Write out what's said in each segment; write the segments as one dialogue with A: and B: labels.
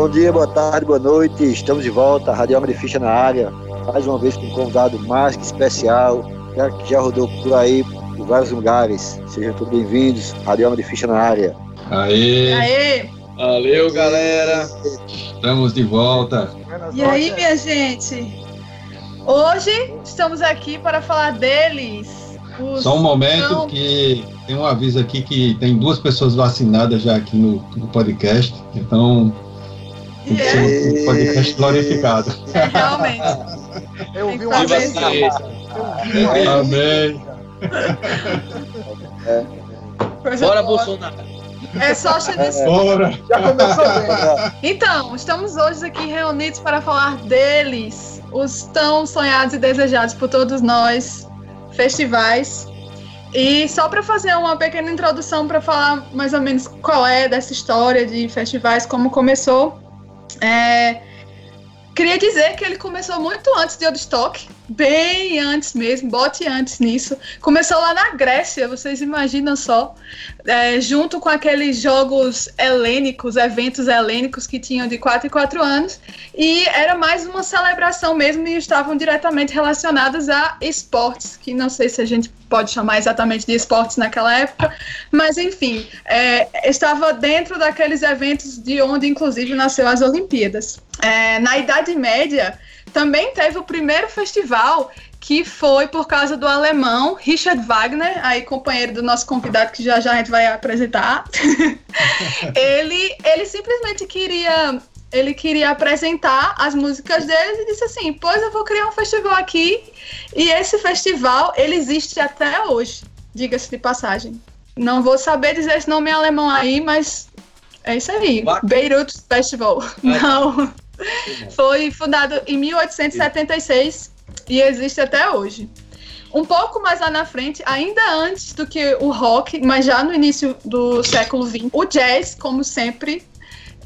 A: Bom dia, boa tarde, boa noite. Estamos de volta, Rádio Homem de Ficha na área. Mais uma vez com um convidado mais que especial, que já rodou por aí por vários lugares. Sejam todos bem-vindos, Rádio Homem de Ficha na área.
B: Aê!
C: Aê!
B: Valeu, galera! Estamos de volta.
C: E aí, minha gente? Hoje estamos aqui para falar deles.
B: Só um momento que tem um aviso aqui que tem duas pessoas vacinadas já aqui no, no podcast, então tem que ser um podcast glorificado.
C: É, realmente.
D: Eu vi
C: uma
D: vez.
B: Amém.
C: Coisa
E: Bora,
C: boa.
E: Bolsonaro.
C: É só chegar.
B: Bora!
D: Já começou bem.
C: Então, estamos hoje aqui reunidos para falar deles, os tão sonhados e desejados por todos nós, festivais. E só para fazer uma pequena introdução para falar mais ou menos qual é dessa história de festivais, como começou. É, queria dizer que ele começou muito antes de Woodstock, bem antes mesmo, bote antes nisso. Começou lá na Grécia, vocês imaginam só, é, junto com aqueles jogos helênicos, eventos helênicos que tinham de 4 em 4 anos, e era mais uma celebração mesmo e estavam diretamente relacionadas a esportes, que não sei se a gente pode chamar exatamente de esportes naquela época, mas enfim, é, estava dentro daqueles eventos de onde inclusive nasceu as Olimpíadas. É, na Idade Média também teve o primeiro festival que foi por causa do alemão Richard Wagner, aí companheiro do nosso convidado que já já a gente vai apresentar. ele, ele simplesmente queria ele queria apresentar as músicas deles e disse assim: "Pois eu vou criar um festival aqui". E esse festival, ele existe até hoje, diga-se de passagem. Não vou saber dizer esse nome em alemão aí, mas é isso aí. Beirut Festival. Não. Foi fundado em 1876 e existe até hoje. Um pouco mais lá na frente, ainda antes do que o rock, mas já no início do século XX, o jazz, como sempre,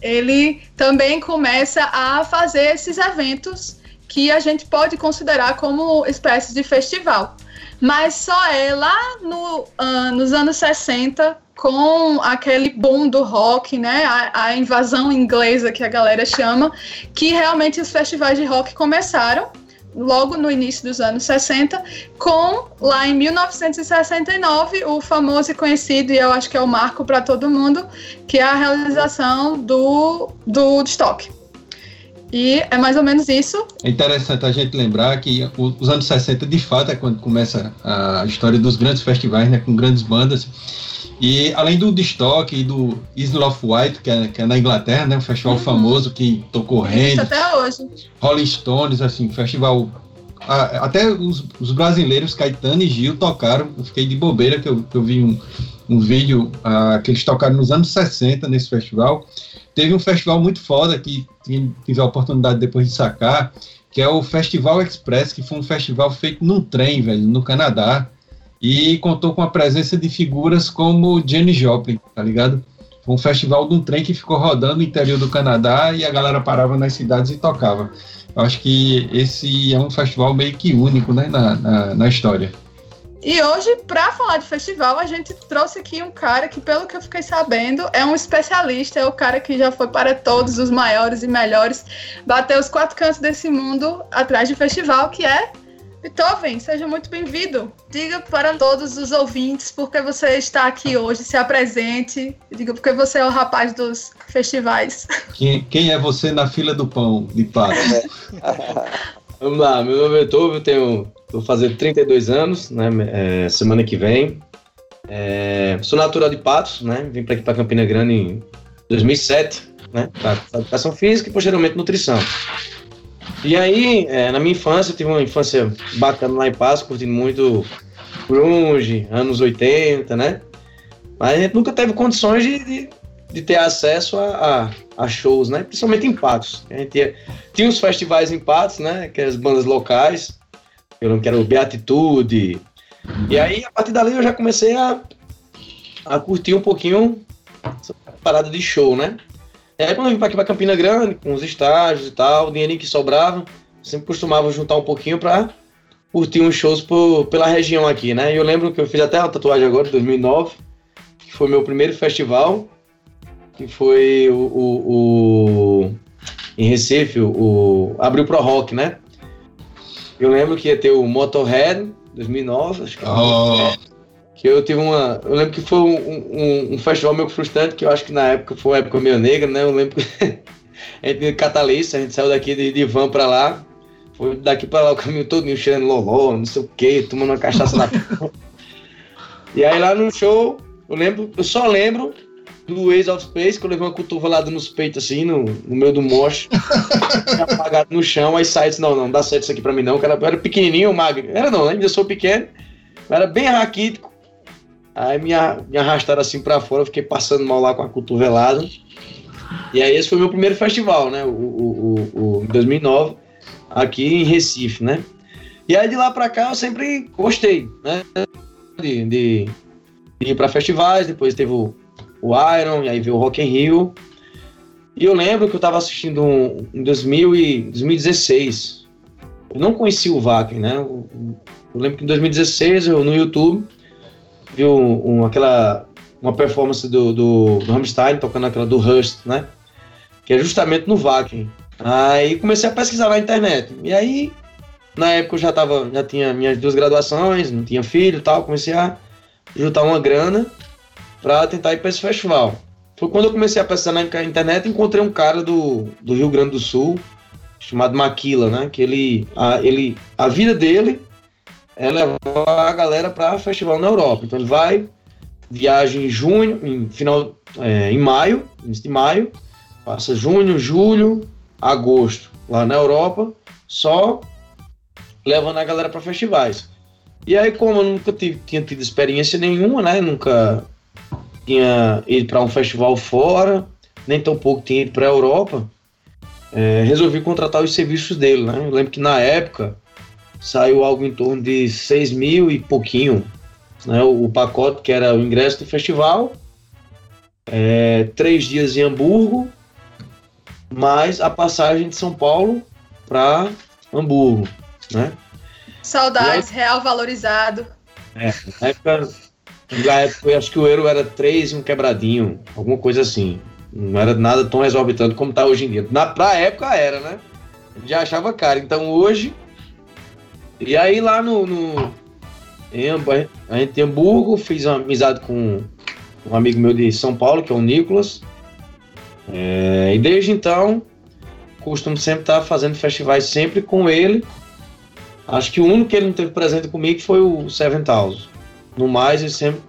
C: ele também começa a fazer esses eventos que a gente pode considerar como espécies de festival. Mas só é lá no, ah, nos anos 60, com aquele boom do rock, né, a, a invasão inglesa que a galera chama, que realmente os festivais de rock começaram logo no início dos anos 60, com lá em 1969 o famoso e conhecido, e eu acho que é o marco para todo mundo, que é a realização do, do Woodstock. E é mais ou menos isso.
B: É interessante a gente lembrar que os anos 60, de fato, é quando começa a história dos grandes festivais, né, com grandes bandas. E além do Woodstock e do Isle of Wight, que é, que é na Inglaterra, né, um festival
C: Uhum.
B: famoso que tocou
C: Isso
B: Randy,
C: até hoje.
B: Rolling Stones, assim, festival. a- Até os, os brasileiros, Caetano e Gil, tocaram. Eu fiquei de bobeira que eu, que eu vi um, um vídeo ah, que eles tocaram nos anos 60 nesse festival. Teve um festival muito foda que tiver a oportunidade depois de sacar, que é o Festival Express, que foi um festival feito num trem, velho, no Canadá. E contou com a presença de figuras como Jenny Joplin, tá ligado? Foi um festival de um trem que ficou rodando no interior do Canadá e a galera parava nas cidades e tocava. Eu acho que esse é um festival meio que único, né, na, na, na história.
C: E hoje, para falar de festival, a gente trouxe aqui um cara que, pelo que eu fiquei sabendo, é um especialista, é o cara que já foi para todos os maiores e melhores, bateu os quatro cantos desse mundo atrás de festival, que é Beethoven. Seja muito bem-vindo. Diga para todos os ouvintes por que você está aqui hoje, se apresente, diga porque você é o rapaz dos festivais.
B: Quem, quem é você na fila do pão de pato?
E: Vamos lá, meu nome é eu tenho. Vou fazer 32 anos, né? é, semana que vem. É, sou natural de Patos, né? Vim para aqui para Campina Grande em 2007, né? Para educação física e posteriormente nutrição. E aí, é, na minha infância, eu tive uma infância bacana lá em Patos, curtindo muito grunge, anos 80, né? Mas a gente nunca teve condições de, de, de ter acesso a, a, a shows, né? Principalmente em Patos. A gente ia, tinha os festivais em Patos, né? Que as bandas locais. Eu lembro que era o Beatitude. E aí, a partir dali, eu já comecei a, a curtir um pouquinho essa parada de show, né? Aí, quando eu vim aqui pra Campina Grande, com os estágios e tal, o dinheirinho que sobrava, sempre costumava juntar um pouquinho pra curtir uns shows por, pela região aqui, né? E eu lembro que eu fiz até uma tatuagem agora, em 2009, que foi meu primeiro festival, que foi o, o, o em Recife, o, o abriu pro rock, né? Eu lembro que ia ter o Motorhead 2009, acho que,
B: Oh,
E: que eu tive uma, eu lembro que foi um, um, um festival meio frustrante, que eu acho que na época foi uma época meio negra, né? Eu lembro que a gente catalista, a gente saiu daqui de, de van pra lá, foi daqui pra lá o caminho todo cheirando loló, não sei o que, tomando uma cachaça na E aí lá no show, eu lembro, eu só lembro do Ace of Space, que eu levei uma cotovelada nos peitos assim, no, no meio do moche, apagado no chão, aí sai e disse, não, não, dá certo isso aqui pra mim não, que era, era pequenininho, magro, era não, ainda sou pequeno, era bem raquítico, aí me, me arrastaram assim pra fora, eu fiquei passando mal lá com a cotovelada, e aí esse foi meu primeiro festival, né, o, o, o, o em 2009, aqui em Recife, né, e aí de lá pra cá eu sempre gostei, né, de, de, de ir pra festivais, depois teve o o Iron, e aí veio o Rock in Rio. E eu lembro que eu tava assistindo um, em 2000 e 2016. Eu não conhecia o Wacken, né? Eu, eu lembro que em 2016 eu no YouTube vi um, aquela uma performance do, do, do Rammstein tocando aquela do Rust, né? Que é justamente no Wacken. Aí comecei a pesquisar na internet. E aí, na época eu já tava, já tinha minhas duas graduações, não tinha filho e tal, comecei a juntar uma grana para tentar ir para esse festival. Foi quando eu comecei a pesquisar na internet encontrei um cara do, do Rio Grande do Sul, chamado Maquila, né? Que ele a, ele, a vida dele é levar a galera para festival na Europa. Então ele vai, viaja em junho, em final, é, em maio, início de maio, passa junho, julho, agosto lá na Europa, só levando a galera para festivais. E aí, como eu nunca tive, tinha tido experiência nenhuma, né? Nunca tinha ido para um festival fora, nem tão pouco tinha ido para a Europa, é, resolvi contratar os serviços dele, né? Eu lembro que na época saiu algo em torno de 6 mil e pouquinho, né? O, o pacote que era o ingresso do festival, é, três dias em Hamburgo, mais a passagem de São Paulo para Hamburgo, né?
C: Saudades, real valorizado.
E: Na época, na época, eu acho que o euro era 3 e um quebradinho, alguma coisa assim. Não era nada tão exorbitante como tá hoje em dia. Na, pra época era, né? Já achava caro. Então hoje. E aí lá no. no em, Hamburgo, fiz uma amizade com um amigo meu de São Paulo, que é o Nicolas. É, e desde então, costumo sempre estar fazendo festivais sempre com ele. Acho que o único que ele não teve presente comigo foi o Seven Thousand. No mais, ele sempre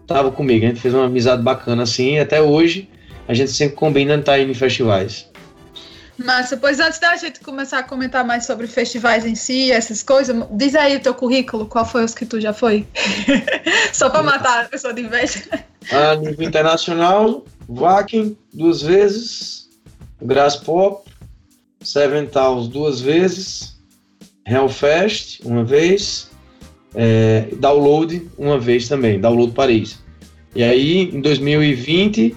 E: estava comigo. A gente fez uma amizade bacana assim. E até hoje, a gente sempre combina estar indo em festivais.
C: Massa, pois antes da gente começar a comentar mais sobre festivais em si, essas coisas, diz aí o teu currículo, qual foi os que tu já foi? Só pra matar a pessoa de inveja.
E: A nível internacional, Wacken duas vezes, Grass Pop, Seven Thousand duas vezes, Hellfest uma vez, é, Download uma vez também, Download Paris. E aí, em 2020,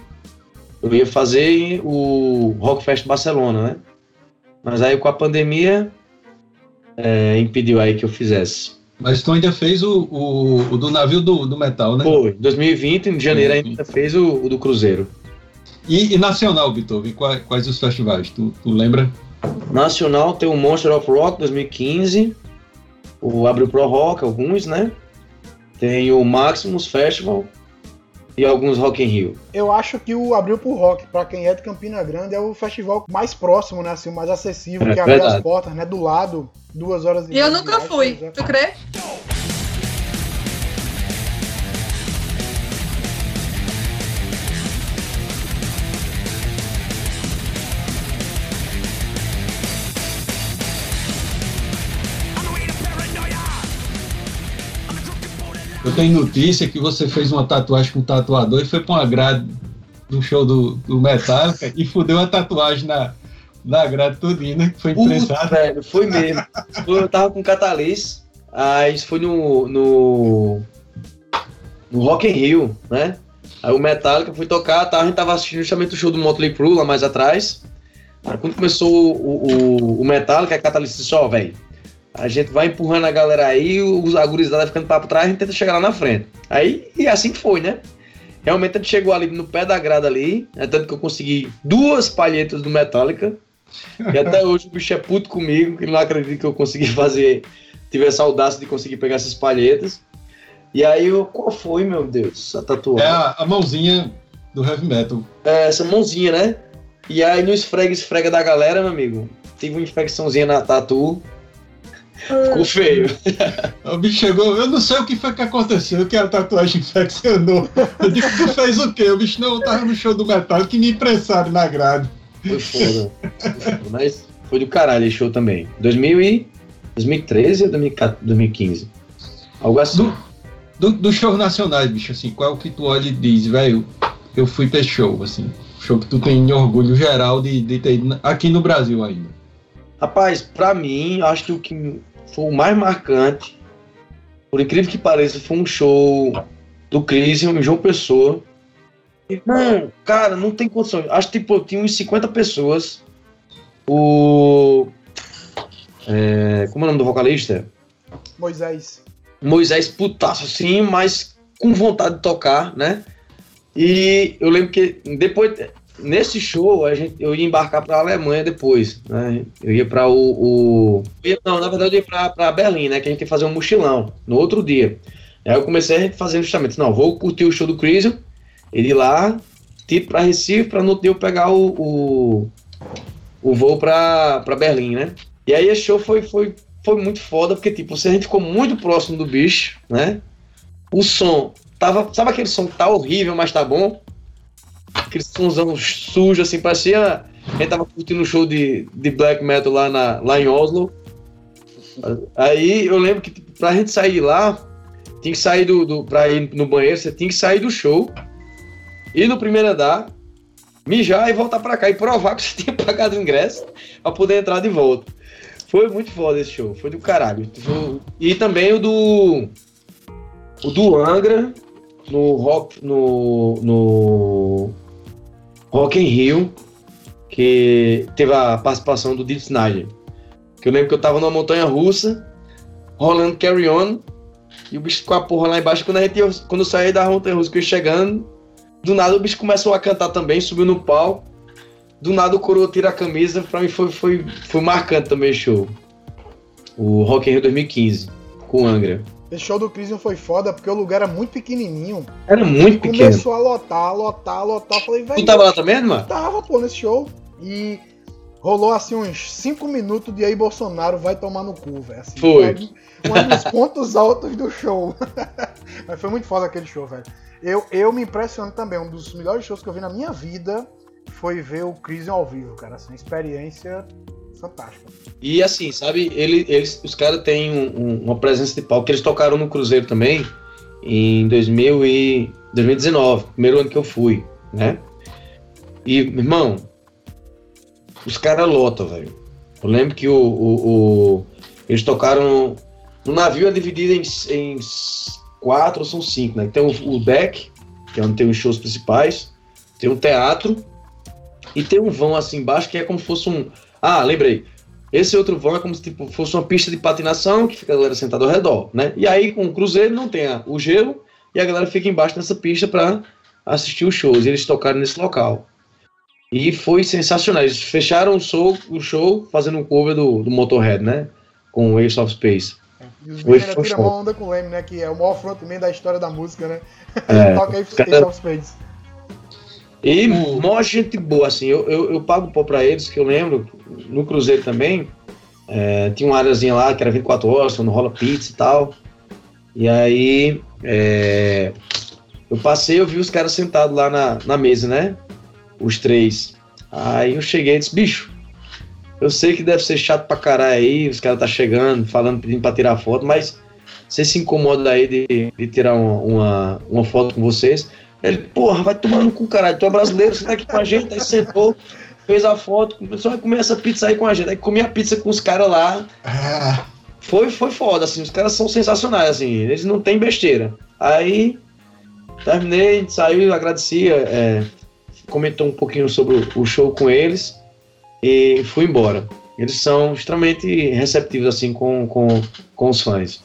E: eu ia fazer o Rockfest Barcelona, né? Mas aí com a pandemia é, impediu aí que eu fizesse.
B: mas tu ainda fez o, o, o do navio do, do metal, né?
E: Foi, 2020, em janeiro, ainda fez o, o do Cruzeiro.
B: E, e nacional, Beethoven, quais, quais os festivais? Tu, tu lembra?
E: Nacional tem o Monster of Rock 2015, o Abre Pro Rock, alguns, né? Tem o Maximus Festival e alguns Rock in Rio.
D: Eu acho que o Abril pro Rock, pra quem é de Campina Grande, é o festival mais próximo, né? Assim, o mais acessível,
E: É
D: que abre as
E: verdade.
D: portas, né? Do lado, duas horas
C: E eu
D: meia de
C: nunca
D: viagem,
C: fui,
D: é.
C: tu crê?
B: Tenho notícia que você fez uma tatuagem com um tatuador e foi pra uma grade do show do, do Metallica e fudeu a tatuagem na, na grade tudinho, né? Que foi imprensado.
E: velho, foi mesmo. Eu tava com Catalyst, aí isso foi no, no, no Rock in Rio, né? Aí o Metallica foi tocar, tá, a gente tava assistindo justamente o show do Motley Crue lá mais atrás. Aí quando começou o, o, o Metallica, a Catalyst disse, ó, velho, a gente vai empurrando a galera aí, os a gurizada vai ficando pra trás, a gente tenta chegar lá na frente. Aí, e assim que foi, né? Realmente a gente chegou ali no pé da grada ali, é tanto que eu consegui duas palhetas do Metallica, E até hoje o bicho é puto comigo, que não acredita que eu consegui fazer, tive essa audácia de conseguir pegar essas palhetas. E aí, eu, qual foi, meu Deus, a tatuagem?
B: É a, a mãozinha do heavy metal.
E: É, essa mãozinha, né? E aí no esfrega, esfrega da galera, meu amigo, tive uma infecçãozinha na tatu. Ficou feio.
B: O bicho chegou, eu não sei o que foi que aconteceu, que a tatuagem infeccionou. Eu disse, tu fez o quê? O bicho não tava no show do metal que me imprensaram na grade.
E: Foi foda. Mas foi do caralho esse show também. 2000 e... 2013 ou 2015? Algo assim.
B: Do, do, do show nacionais, bicho, assim, qual é o que tu olha e diz, velho, eu fui pra esse show, assim. Show que tu tem orgulho geral de, de ter ido aqui no Brasil ainda.
E: Rapaz, pra mim, acho que o que foi o mais marcante, por incrível que pareça, foi um show do Crisium em João Pessoa. Irmão, cara, não tem condição. Acho que tipo, tinha uns 50 pessoas. O. É, como é o nome do vocalista?
D: Moisés.
E: Moisés putaço assim, mas com vontade de tocar, né? E eu lembro que depois, nesse show, a gente, eu ia embarcar para a Alemanha depois, né? Eu ia para o, o... Não, na verdade eu ia para Berlim, né? Que a gente ia fazer um mochilão no outro dia. Aí eu comecei a fazer justamente, não, vou curtir o show do Crisium, ele lá, tipo para Recife, para no outro dia eu pegar o, o, o voo para Berlim, né? E aí esse show foi, foi, foi muito foda, porque tipo, a gente ficou muito próximo do bicho, né? O som tava. Sabe aquele som que tá horrível, mas tá bom? Aquele somzão sujo, assim, parecia. A gente tava curtindo um show de, de black metal lá, na, lá em Oslo. Aí eu lembro que tipo, pra gente sair de lá, tinha que sair do, do. Pra ir no banheiro, você tinha que sair do show, ir no primeiro andar, mijar e voltar pra cá e provar que você tinha pagado o ingresso pra poder entrar de volta. Foi muito foda esse show, foi do caralho. E também o do. O do Angra, no Rock. No. no Rock in Rio, que teve a participação do Deep Snyder. Que eu lembro que eu tava numa montanha russa, rolando Carry On, e o bicho com a porra lá embaixo. Quando, a gente, quando eu saí da montanha russa, que eu ia chegando, do nada o bicho começou a cantar também, subiu no palco. Do nada o coroa tira a camisa, pra mim foi, foi, foi marcante também o show. O Rock in Rio 2015, com Angra.
D: Esse show do Crisium foi foda porque o lugar era muito pequenininho.
E: Era muito pequeno.
D: Começou a lotar, lotar, lotar. Falei, velho.
E: Tu tava lá também, mano?
D: Tava, pô, nesse show. E rolou assim uns 5 minutos de aí Bolsonaro vai tomar no cu, velho. Assim,
E: Foi.
D: Um dos pontos altos do show. Mas foi muito foda aquele show, velho. Eu, eu me impressiono também. Um dos melhores shows que eu vi na minha vida foi ver o Crisium ao vivo, cara. Assim, uma experiência fantástica.
E: E assim, sabe, ele, eles, os caras têm um- um- uma presença de palco, que eles tocaram no Cruzeiro também em 2000 e 2019, primeiro ano que eu fui, né? E, irmão, os caras lotam, velho. Eu lembro que o, o- o- eles tocaram. O navio é dividido em, em quatro ou são cinco, né? Tem o, o deck, que é onde tem os shows principais, tem um teatro e tem um vão assim embaixo que é como se fosse um. Ah, lembrei. Esse outro vão é como se tipo, fosse uma pista de patinação que fica a galera sentada ao redor, né? E aí com o cruzeiro não tem a- o gelo e a galera fica embaixo nessa pista para assistir os shows. E eles tocaram nesse local. E foi sensacional. Eles fecharam o show, o show fazendo um cover do, do Motorhead, né? Com o Ace of Space.
D: E os meninos
E: foi
D: tiram uma onda com o Leme, né? Que é o maior frontman da história da música, né?
E: É,
D: Toca aí
E: cara-
D: Ace of Spades.
E: E
B: O-
E: mó gente boa, assim, eu, eu, eu pago pau pra eles, que eu lembro, no Cruzeiro também, é, tinha uma áreazinha lá que era 24 horas, quando rola pizza e tal. E aí, é, eu passei, eu vi os caras sentados lá na, na mesa, né? Os três. Aí eu cheguei e disse, bicho, eu sei que deve ser chato pra caralho aí, os caras tá chegando, falando, pedindo pra tirar foto, mas você se incomoda aí de, de tirar uma, uma, uma foto com vocês? Ele, porra, vai tomar no cu, caralho. Tu é brasileiro, você tá aqui com a gente, aí sentou, fez a foto, começou a comer essa pizza aí com a gente. Aí comi a pizza com os caras lá.
B: Ah,
E: Foi, foi foda, assim, os caras são sensacionais, assim, eles não tem besteira. Aí terminei, saiu, agradecia, é, comentou um pouquinho sobre o- o show com eles e fui embora. Eles são extremamente receptivos, assim, com, com, com os fãs.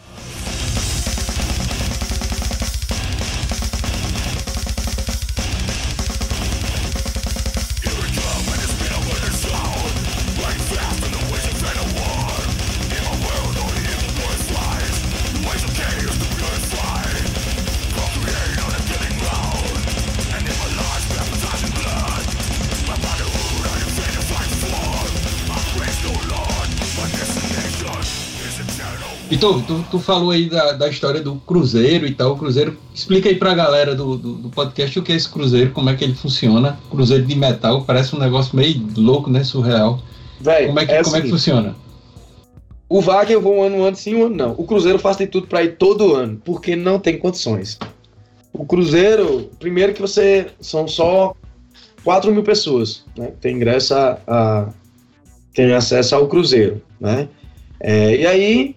B: Vitor, tu, tu falou aí da, da história do Cruzeiro e tal. O Cruzeiro, explica aí pra galera do, do, do, podcast o que é esse Cruzeiro, como é que ele funciona. Cruzeiro de metal, parece um negócio meio louco, né? Surreal. Véi, como é que, é como é que funciona?
E: O Wagner eu vou um ano antes sim, um ano não. O Cruzeiro faz de tudo para ir todo ano, porque não tem condições. O Cruzeiro, primeiro que você são só 4 mil pessoas, né? Tem ingresso a, a tem acesso ao Cruzeiro, né? É, e aí,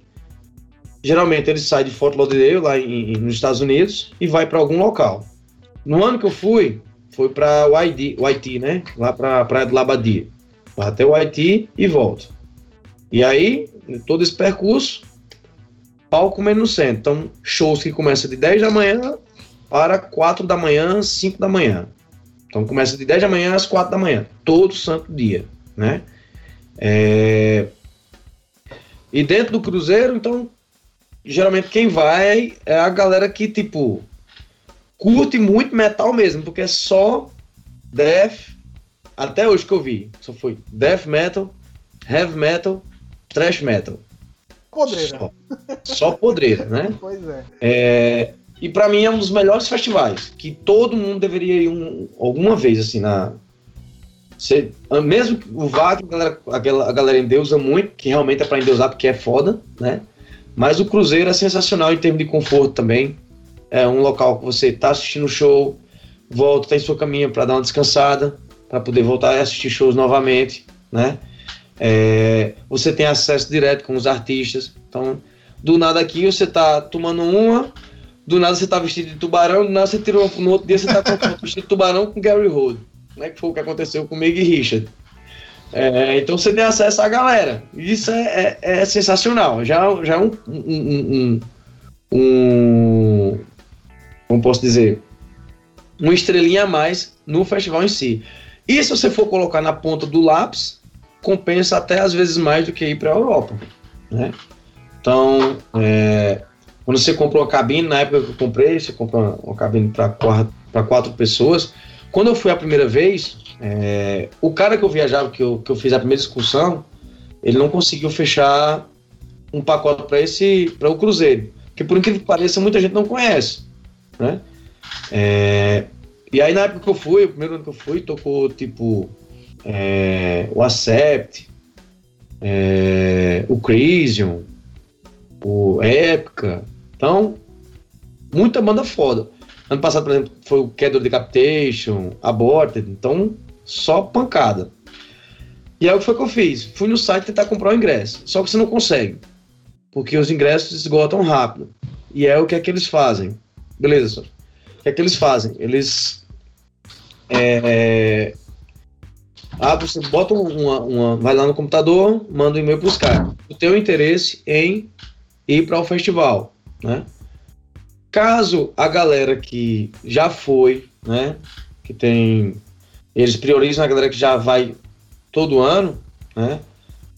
E: geralmente ele sai de Fort Lauderdale, lá em, nos Estados Unidos, e vai para algum local. No ano que eu fui, foi para o Haiti, né? Lá para a Praia de Labadia. Vai até o Haiti e volta. E aí, todo esse percurso, palco menos no centro. Então, shows que começam de 10 da manhã para 4 da manhã, 5 da manhã. Então, começa de 10 da manhã às 4 da manhã, todo santo dia, né? É... E dentro do cruzeiro, então, geralmente quem vai é a galera que, tipo, curte muito metal mesmo, porque é só death, até hoje que eu vi, só foi death metal, heavy metal trash metal.
D: Podreira.
E: Só, só podreira, né?
D: pois é.
E: é e para mim é um dos melhores festivais, que todo mundo deveria ir um, alguma vez, assim, na... Cê, mesmo o Wagner, a galera, a galera endeusa muito, que realmente é pra endeusar porque é foda, né? Mas o Cruzeiro é sensacional em termos de conforto também. É um local que você tá assistindo show, volta, tem sua caminha para dar uma descansada, para poder voltar a assistir shows novamente, né? É, você tem acesso direto com os artistas. Então, do nada aqui você tá tomando uma, do nada você tá vestido de tubarão, do nada você tirou no outro dia você tá vestido de tubarão com Gary Hood. Né, que foi o que aconteceu comigo e Richard. É, então você tem acesso à galera. Isso é, é, é sensacional. Já, já é um, um, um, um, Como posso dizer? Uma estrelinha a mais no festival em si. E se você for colocar na ponta do lápis, compensa até às vezes mais do que ir para a Europa, né? Então, é, quando você comprou uma cabine, na época que eu comprei, você comprou uma, uma cabine para quatro, quatro pessoas. Quando eu fui a primeira vez, é, o cara que eu viajava, que eu, que eu fiz a primeira excursão, ele não conseguiu fechar um pacote para esse para o cruzeiro, que por incrível que pareça muita gente não conhece, né? É, e aí na época que eu fui, o primeiro ano que eu fui, tocou tipo é, o Acept, é, o Crisium, o Épica. Então, muita banda foda. Ano passado, por exemplo, foi o Kedor Decapitation, Aborted, então só pancada. E aí o que foi que eu fiz? Fui no site tentar comprar o ingresso. Só que você não consegue. Porque os ingressos esgotam rápido. E é o que é que eles fazem. Beleza, só. O que é que eles fazem? Eles é, ah, você bota uma, uma vai lá no computador, manda um e-mail para os caras. O teu interesse em ir para o festival, né? Caso a galera que já foi, né, que tem, eles priorizam a galera que já vai todo ano, né?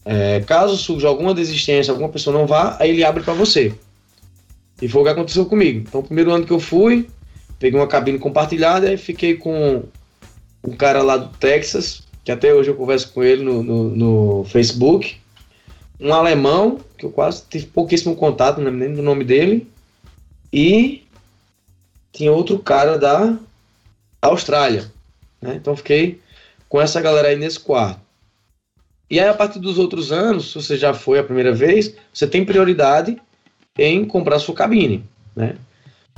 E: É, caso surja alguma desistência, alguma pessoa não vá, aí ele abre para você. E foi o que aconteceu comigo. Então, o primeiro ano que eu fui, peguei uma cabine compartilhada e fiquei com um cara lá do Texas, que até hoje eu converso com ele no, no, no Facebook. Um alemão, que eu quase tive pouquíssimo contato, não lembro nem do nome dele. E tinha outro cara da Austrália. Né? Então fiquei com essa galera aí nesse quarto. E aí, a partir dos outros anos, se você já foi a primeira vez, você tem prioridade em comprar sua cabine. Né?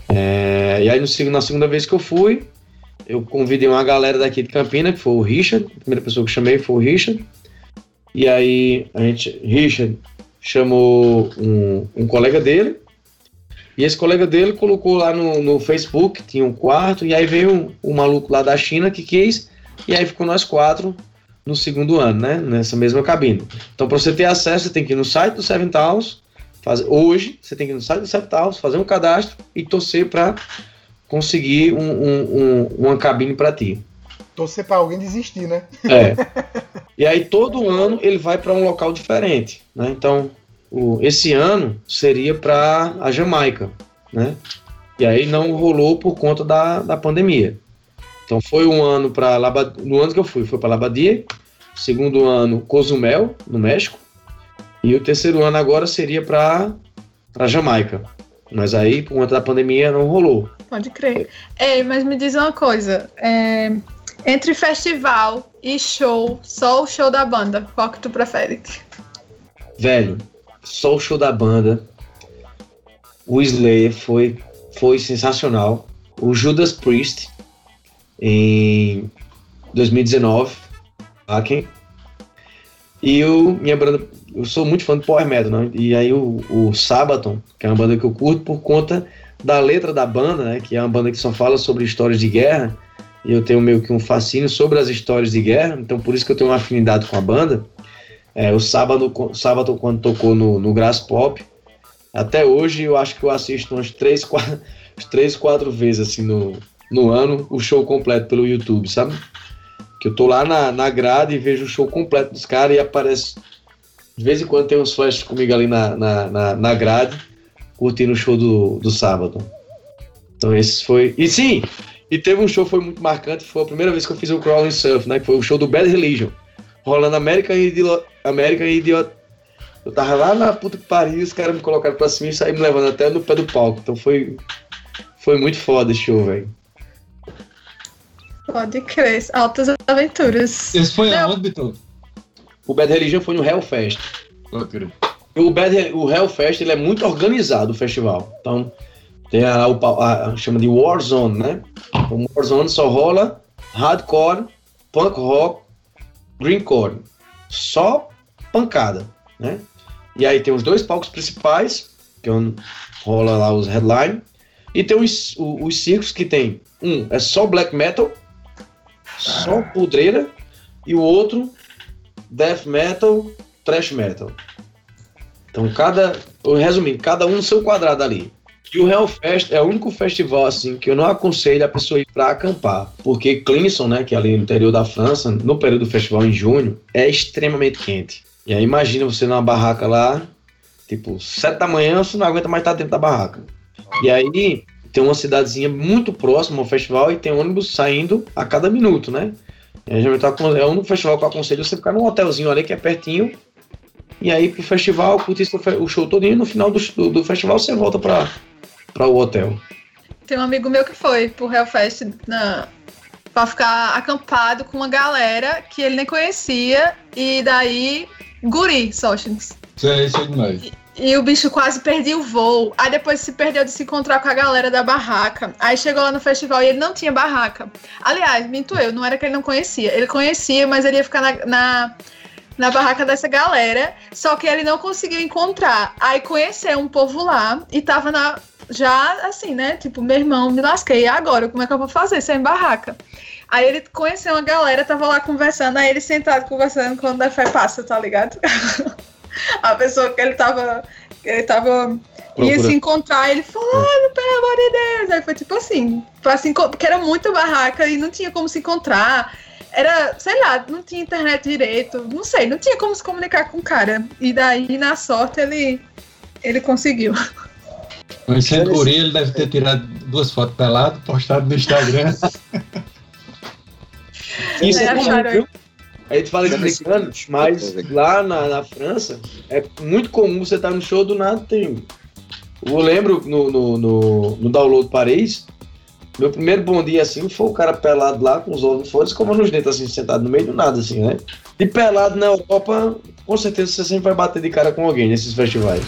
E: É, e aí, no, na segunda vez que eu fui, eu convidei uma galera daqui de Campina, que foi o Richard, a primeira pessoa que chamei foi o Richard. E aí a gente, Richard chamou um, um colega dele, e esse colega dele colocou lá no, no Facebook, tinha um quarto, e aí veio um, um, maluco lá da China que quis, e aí ficou nós quatro no segundo ano, né? Nessa mesma cabine. Então, para você ter acesso, você tem que ir no site do Seven Towns, fazer, hoje, você tem que ir no site do Seven Towns, fazer um cadastro e torcer para conseguir um, um, um, uma cabine para ti.
D: Torcer para alguém desistir, né?
E: É. E aí todo ano ele vai para um local diferente, né? Então, o, esse ano seria para a Jamaica, né? E aí não rolou por conta da, da pandemia. Então foi um ano para no ano que eu fui, foi para Labadia, segundo ano Cozumel, no México, e o terceiro ano agora seria para para Jamaica. Mas aí, por conta da pandemia, não rolou.
C: Pode crer. Ei, mas me diz uma coisa. é, entre festival e show, só o show da banda, qual que tu prefere?
E: Velho, só o show da banda. O Slayer foi, foi sensacional. O Judas Priest em 2019. Haken. E o minha banda. Eu sou muito fã do Power Metal, né? E aí o, o Sabaton, que é uma banda que eu curto por conta da letra da banda, né? Que é uma banda que só fala sobre histórias de guerra. E eu tenho meio que um fascínio sobre as histórias de guerra. Então por isso que eu tenho uma afinidade com a banda. É, o sábado, sábado quando tocou no, no Grass Pop, até hoje eu acho que eu assisto umas três, quatro, três, quatro vezes assim no, no ano o show completo pelo YouTube, sabe? Que eu tô lá na, na grade e vejo o show completo dos caras e aparece. De vez em quando tem uns flashes comigo ali na, na, na, na grade, curtindo o show do, do sábado. Então esse foi. E sim! E teve um show que foi muito marcante, foi a primeira vez que eu fiz o Crawling Surf, né? Que foi o show do Bad Religion. Rolando América e Idiot. América e Idiot. Eu tava lá na puta que pariu, os caras me colocaram pra cima e saíram me levando até no pé do palco. Então foi. Foi muito foda esse show, velho.
C: Pode crer, altas aventuras.
B: Esse foi
C: Não.
B: aonde?
E: O Bad Religion foi no Hellfest. O, Bad, o Hellfest ele é muito organizado, o festival. Então, tem a, a- a- chama de Warzone, né? O Warzone só rola hardcore, punk rock, greencore. Só pancada, né? E aí tem os dois palcos principais, que é rola lá os headline. E tem os, o- os circos que tem. Um é só black metal, só podreira, e o outro death metal, thrash metal. Então, cada. Resumindo, cada um no seu quadrado ali. E o Hellfest é o único festival assim que eu não aconselho a pessoa ir para acampar, porque Clinson, né, que é ali no interior da França, no período do festival em junho, é extremamente quente. E aí imagina você numa barraca lá, tipo, sete da manhã, você não aguenta mais estar dentro da barraca. E aí tem uma cidadezinha muito próxima ao festival e tem ônibus saindo a cada minuto, né? É único festival que eu aconselho você ficar num hotelzinho ali que é pertinho. E aí pro festival, curtir o show todinho e no final do, do, do festival você volta pra, pra o hotel.
C: Tem um amigo meu que foi pro Hellfest na, pra ficar acampado com uma galera que ele nem conhecia. E daí, guri.
B: Isso é, isso é demais.
C: E o bicho quase perdeu o voo. Aí depois se perdeu de se encontrar com a galera da barraca. Aí chegou lá no festival e ele não tinha barraca. Aliás, minto eu, não era que ele não conhecia. Ele conhecia, mas ele ia ficar na, na, na barraca dessa galera. Só que ele não conseguiu encontrar. Aí conheceu um povo lá e tava na. Já assim, né? Tipo, meu irmão, me lasquei. E agora? Como é que eu vou fazer sem barraca? Aí ele conheceu uma galera, tava lá conversando, aí ele sentado conversando quando a fé passa, tá ligado? a pessoa que ele tava. Que ele tava. Ia
E: Procura.
C: se encontrar, ele falou, ah, pelo amor de Deus. Aí foi tipo assim, pra se porque era muita barraca e não tinha como se encontrar. Era, sei lá, não tinha internet direito, não sei, não tinha como se comunicar com o cara. E daí, na sorte, ele, ele conseguiu.
B: Conhecendo o Guri, ele deve ter tirado duas fotos pelado, postado no Instagram.
E: Isso é comum, viu? A gente fala de americanos, mas lá na, na França é muito comum você estar no show do nada tem. Eu lembro no, no, no, no Download Paris, meu primeiro bom dia assim foi o cara pelado lá com os olhos fora, como nos dentes, assim, sentado no meio do nada, assim, né? E pelado na Europa, com certeza você sempre vai bater de cara com alguém nesses festivais.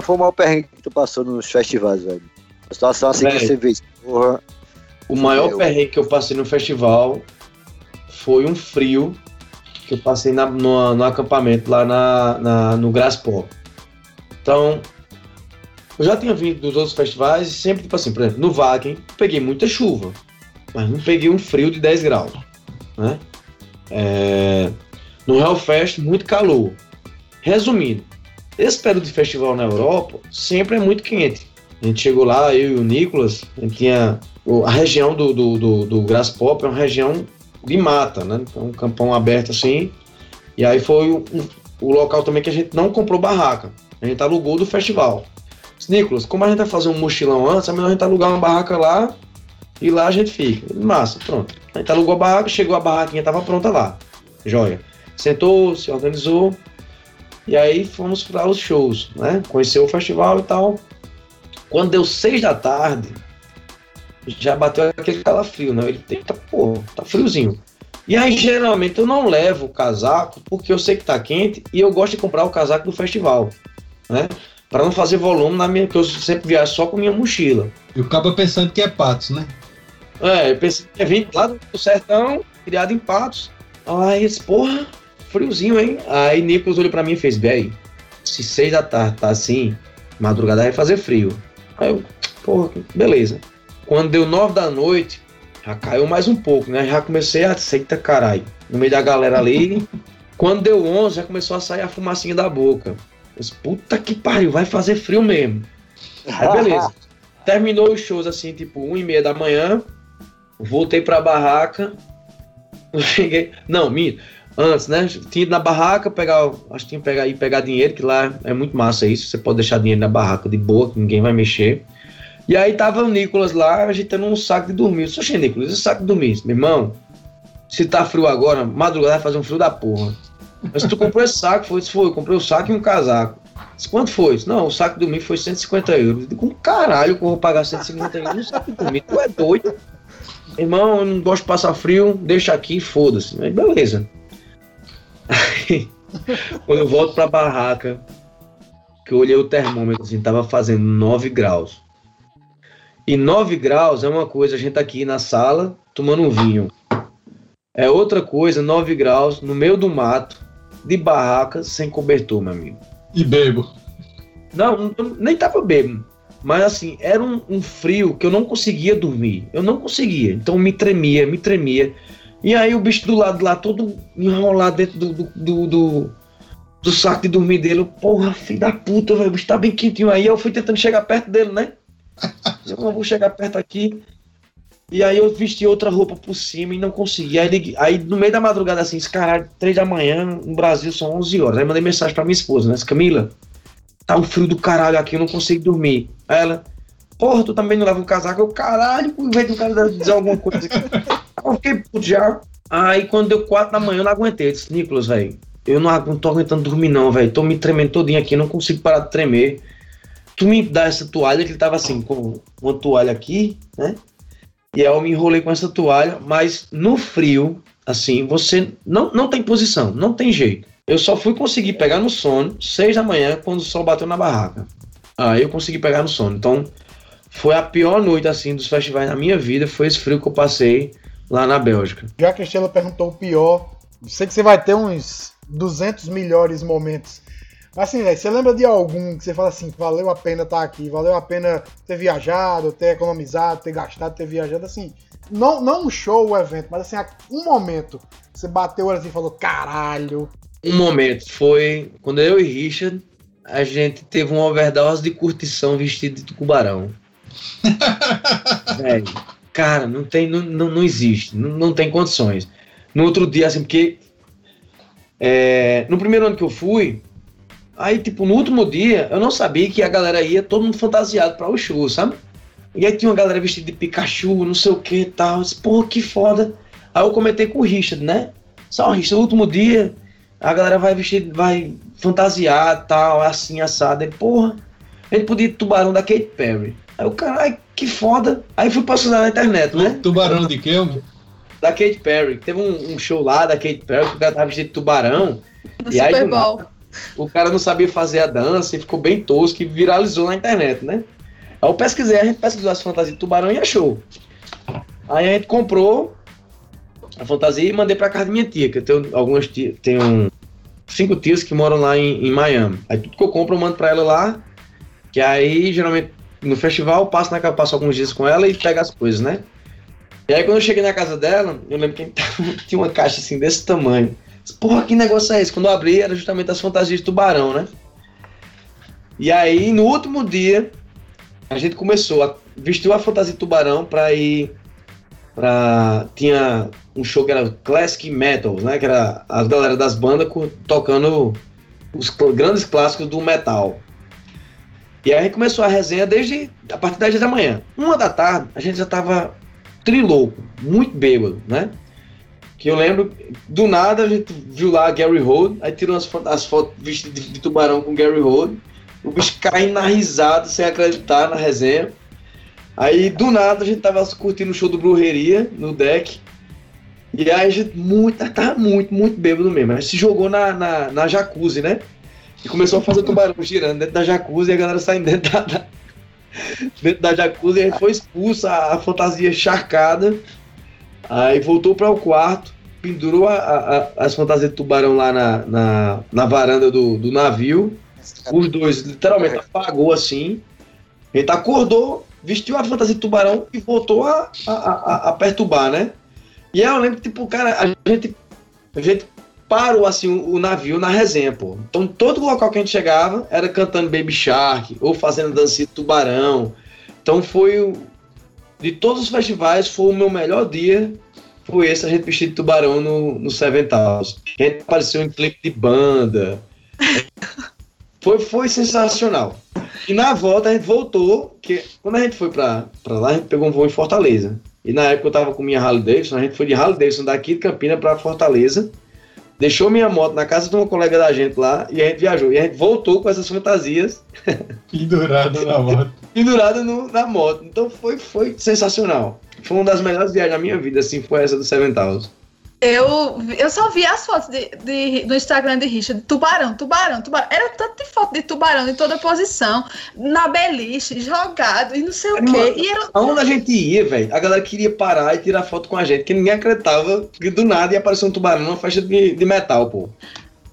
A: Qual foi o maior perrengue que tu passou nos festivais, velho? A situação assim que
E: Velho.
A: você vê, porra,
E: O maior
A: Eu-
E: perrengue que eu passei no festival foi um frio que eu passei na- no, no acampamento lá na, na- no Graspó. Então, eu já tinha vindo dos outros festivais e sempre, tipo assim, por exemplo, no Wacken, peguei muita chuva, mas não peguei um frio de 10 graus, né? É, no Hellfest, muito calor. Resumindo, esse período de festival na Europa sempre é muito quente. A gente chegou lá, eu e o Nicolas, a gente tinha o- a região do, do, do, do Grass Pop é uma região de mata, né? Então, um campão aberto assim. E aí foi um, o local também que a gente não comprou barraca. A gente alugou do festival. Nicolas, como a gente vai fazer um mochilão antes, é melhor a gente alugar uma barraca lá e lá a gente fica. Massa, pronto. A gente alugou a barraca, chegou a barraquinha, tava pronta lá. Joia. Sentou, se organizou. E aí fomos para os shows, né? Conheceu o festival e tal. Quando deu seis da tarde, já bateu aquele calafrio, né? Ele, eita, pô, tá friozinho. E aí, geralmente, eu não levo o casaco porque eu sei que tá quente e eu gosto de comprar o casaco do festival, né? Para não fazer volume na minha, que eu sempre viajo só com minha mochila.
B: E o cabo pensando que é Patos, né?
E: É, eu pensei que ia vir lá do sertão, criado em Patos. Aí, esse porra, friozinho, hein? Aí Nicolas olhou pra mim e fez, bem, se seis da tarde tá assim, madrugada vai fazer frio. Aí eu, porra, beleza. Quando deu nove da noite, já caiu mais um pouco, né? Já comecei a aceita caralho. No meio da galera ali. Quando deu 11, já começou a sair a fumacinha da boca. Eu disse, puta que pariu, vai fazer frio mesmo. Aí beleza. Terminou os shows assim, tipo, 1 e meia da manhã. Voltei pra barraca. Cheguei. Não, minha. Antes, né? Tinha ido na barraca, pegar. Acho que tinha que pegar, ir pegar dinheiro, que lá é muito massa isso. Você pode deixar dinheiro na barraca de boa, que ninguém vai mexer. E aí tava o Nicolas lá agitando um saco de dormir. Disse, Oxe, Nicolas, esse saco de dormir. Meu irmão, se tá frio agora, madrugada vai fazer um frio da porra. Mas tu comprou esse saco, foi, foi, eu comprei o saco e um casaco. Disse, quanto foi? Disse, não, o saco de dormir foi 150 euros. Eu digo, como caralho que eu vou pagar 150 euros no saco de dormir? Tu é doido? Irmão, eu não gosto de passar frio, deixa aqui, foda-se. Beleza. Aí, quando eu volto pra barraca, que eu olhei o termômetro, assim, tava fazendo 9 graus. E 9 graus é uma coisa, a gente tá aqui na sala tomando um vinho. É outra coisa, 9 graus, no meio do mato, de barraca, sem cobertor, meu amigo.
B: E bebo.
E: Não, nem tava bêbado. Mas assim, era um, um frio que eu não conseguia dormir. Eu não conseguia. Então me tremia, me tremia. E aí o bicho do lado lá, todo enrolado dentro do, do, do, do- do saco de dormir dele. Eu, Porra, filho da puta, velho. O bicho tá bem quentinho aí. Eu fui tentando chegar perto dele, né? Eu não vou chegar perto aqui. E aí eu vesti outra roupa por cima e não consegui. Aí, liguei- aí no meio da madrugada, assim, esse caralho, três da manhã, no Brasil são 11 horas. Aí mandei mensagem pra minha esposa, né? Camila, tá um frio do caralho aqui, eu não consigo dormir. Aí ela, porra, tu também não leva um casaco? Eu, caralho, em vez do cara dizer alguma coisa aqui. Eu fiquei puto já. Aí quando deu quatro da manhã, eu não aguentei. Eu disse, Nicolas, velho, eu não, tô aguentando dormir não, velho. Tô me tremendo todinho aqui, não consigo parar de tremer. Tu me dá essa toalha, que ele tava assim, com uma toalha aqui, né? E aí eu me enrolei com essa toalha, mas no frio, assim, você não, não tem posição, não tem jeito. Eu só fui conseguir pegar no sono seis da manhã quando o sol bateu na barraca. Aí eu consegui pegar no sono. Então, foi a pior noite, assim, dos festivais na minha vida, foi esse frio que eu passei lá na Bélgica.
D: Já que a Estela perguntou o pior, sei que você vai ter uns 200 melhores momentos. Mas assim, velho, você lembra de algum que você fala assim, valeu a pena estar aqui, valeu a pena ter viajado, ter economizado, ter gastado, ter viajado, assim. Não, não um show, um evento, mas assim, um momento você bateu assim e falou, caralho.
E: Um momento foi quando eu e Richard, a gente teve uma overdose de curtição vestido de tubarão. Velho, cara, não tem, não, não, não existe, não, não tem condições. No outro dia, assim, porque é, no primeiro ano que eu fui, aí, tipo, no último dia, eu não sabia que a galera ia todo mundo fantasiado para o show, sabe? E aí tinha uma galera vestida de Pikachu, não sei o que e tal. Disse, Porra, que foda. Aí eu comentei com o Richard, né? Só, Richard, no último dia, a galera vai vestir, vai fantasiar tal, assim, assado. Aí, porra, a gente podia ir tubarão da Kate Perry. Aí o caralho, que foda. Aí fui pesquisar na internet, né?
B: Tubarão de quê, homem?
E: Da Kate Perry. Teve um, um show lá da Kate Perry que o cara tava vestido de tubarão.
C: No
E: E aí,
C: Super
E: do
C: Bowl.
E: O cara não sabia fazer a dança e ficou bem tosco e viralizou na internet, né? Aí eu pesquisei, a gente pesquisou as fantasias de tubarão e achou. Aí a gente comprou a fantasia e mandei pra casa da minha tia, que eu tenho algumas tias, tenho cinco tias que moram lá em, em Miami. Aí tudo que eu compro eu mando pra ela lá, que aí geralmente no festival passo, na, passo alguns dias com ela e pego as coisas, né? E aí quando eu cheguei na casa dela, eu lembro que tinha uma caixa assim desse tamanho. Porra, que negócio é esse? Quando eu abri, era justamente as fantasias de tubarão, né? E aí, no último dia, a gente começou a vestiu a fantasia de tubarão pra ir pra. Tinha um show que era Classic Metal, né? Que era as galera das bandas tocando os grandes clássicos do metal. E aí começou a resenha desde a partir das 10 da manhã. Uma da tarde, a gente já tava trilouco, muito bêbado, né? Que eu lembro, do nada a gente viu lá Gary Holt, aí tirou as, as fotos vestido de, de tubarão com Gary Holt, o bicho caindo na risada, sem acreditar na resenha. Aí do nada a gente tava curtindo o show do Brujeria no deck. E aí a gente muito, tava muito, muito bêbado mesmo. A gente se jogou na, na, na jacuzzi, né? E começou a fazer tubarão girando dentro da jacuzzi e a galera saindo dentro da, da- dentro da jacuzzi. E gente foi expulso, a, fantasia encharcada. Aí voltou para o quarto, pendurou a- a- as fantasias de tubarão lá na, na, na varanda do, do navio. Os dois literalmente apagou assim. A gente acordou, vestiu a fantasia de tubarão e voltou a, a, a, a perturbar, né? E aí eu lembro tipo, cara, a gente, a gente parou assim o, o navio na resenha, pô. Então todo local que a gente chegava era cantando Baby Shark ou fazendo dancinha de tubarão. Então foi o. De todos os festivais, foi o meu melhor dia. Foi esse a gente vestido de tubarão no, no Seven Towers. A gente apareceu em clipe de banda. Foi, foi sensacional. E na volta a gente voltou, que quando a gente foi pra, pra lá, a gente pegou um voo em Fortaleza. E na época eu tava com minha Harley Davidson, a gente foi de Harley Davidson daqui de Campina pra Fortaleza. Deixou minha moto na casa de uma colega da gente lá e a gente viajou. E a gente voltou com essas fantasias
B: Pendurado na moto.
E: penduradas no- na moto. Então foi, foi sensacional. Foi uma das melhores viagens da minha vida, assim, foi essa do Seven Towers.
C: Eu, eu só vi as fotos de, de- no Instagram de Richard, tubarão, tubarão, tubarão. Era tanto de foto de tubarão em toda posição, na beliche, jogado e não sei o quê. E era,
E: Aonde a gente ia, velho, a galera queria parar e tirar foto com a gente, que ninguém acreditava que do nada ia aparecer um tubarão numa festa de, de metal, pô.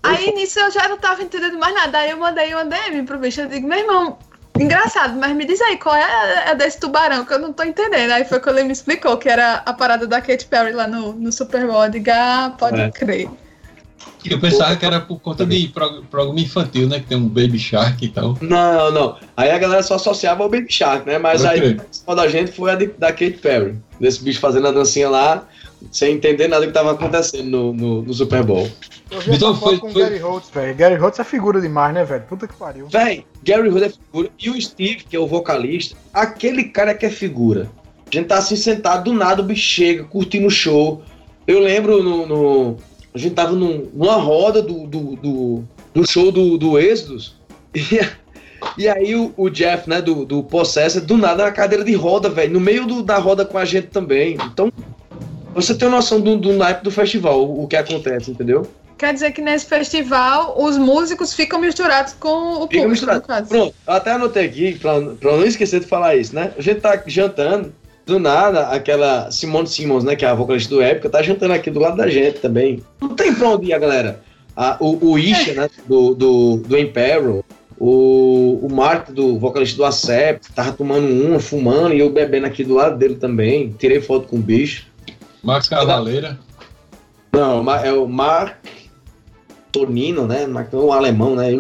C: aí nisso eu já não tava entendendo mais nada. Aí eu mandei uma DM pro bicho, eu digo, meu irmão, engraçado, mas me diz aí, qual é a, a desse tubarão que eu não tô entendendo. Aí foi quando ele me explicou que era a parada da Katy Perry lá no, no Super Bowl. Eu digo, ah, pode
E: É.
C: crer.
B: Eu pensava que era por conta de prog- programa infantil, né? Que tem um Baby Shark e tal.
E: Não, não. Aí a galera só associava ao Baby Shark, né? Mas aí a da gente foi a de- da Katy Perry. Desse bicho fazendo a dancinha lá, sem entender nada do que tava acontecendo no, no, no Super Bowl.
D: Eu vi
B: Então, foi-
D: com o
B: foi-
D: Gary Holtz, velho. Gary Holtz é figura demais, né, velho? Puta que pariu.
E: Véi, Gary Hood é figura. E o Steve, que é o vocalista, aquele cara que é figura. A gente tá assim sentado, do nada o bicho chega, curtindo o show. Eu lembro no. no- a gente tava num- numa roda do, do, do, do show do, do Êxodos. E, e aí o, o Jeff, né, do, do Possessor, do nada na cadeira de roda, velho, no meio do- da roda com a gente também. Então, você tem noção do, do naipe do festival, o, que acontece, entendeu?
C: Quer dizer que nesse festival os músicos ficam misturados com o
E: Fica
C: público,
E: misturado. Pronto, eu até anotei aqui, pra, pra não esquecer de falar isso, né? A gente tá jantando, do nada, aquela Simone Simmons, né? Que é a vocalista do Épica, tá jantando aqui do lado da gente também. Não tem pra onde ir, a galera. A- o, o Isha, né? Do, do, do Imperial, o, o Mark, do vocalista do Acep, tava tomando uma, fumando, e eu bebendo aqui do lado dele também. Tirei foto com o bicho.
B: Max Cavaleira.
E: Não, ma- é o Mark Tonino, né? Mark- Um alemão, né?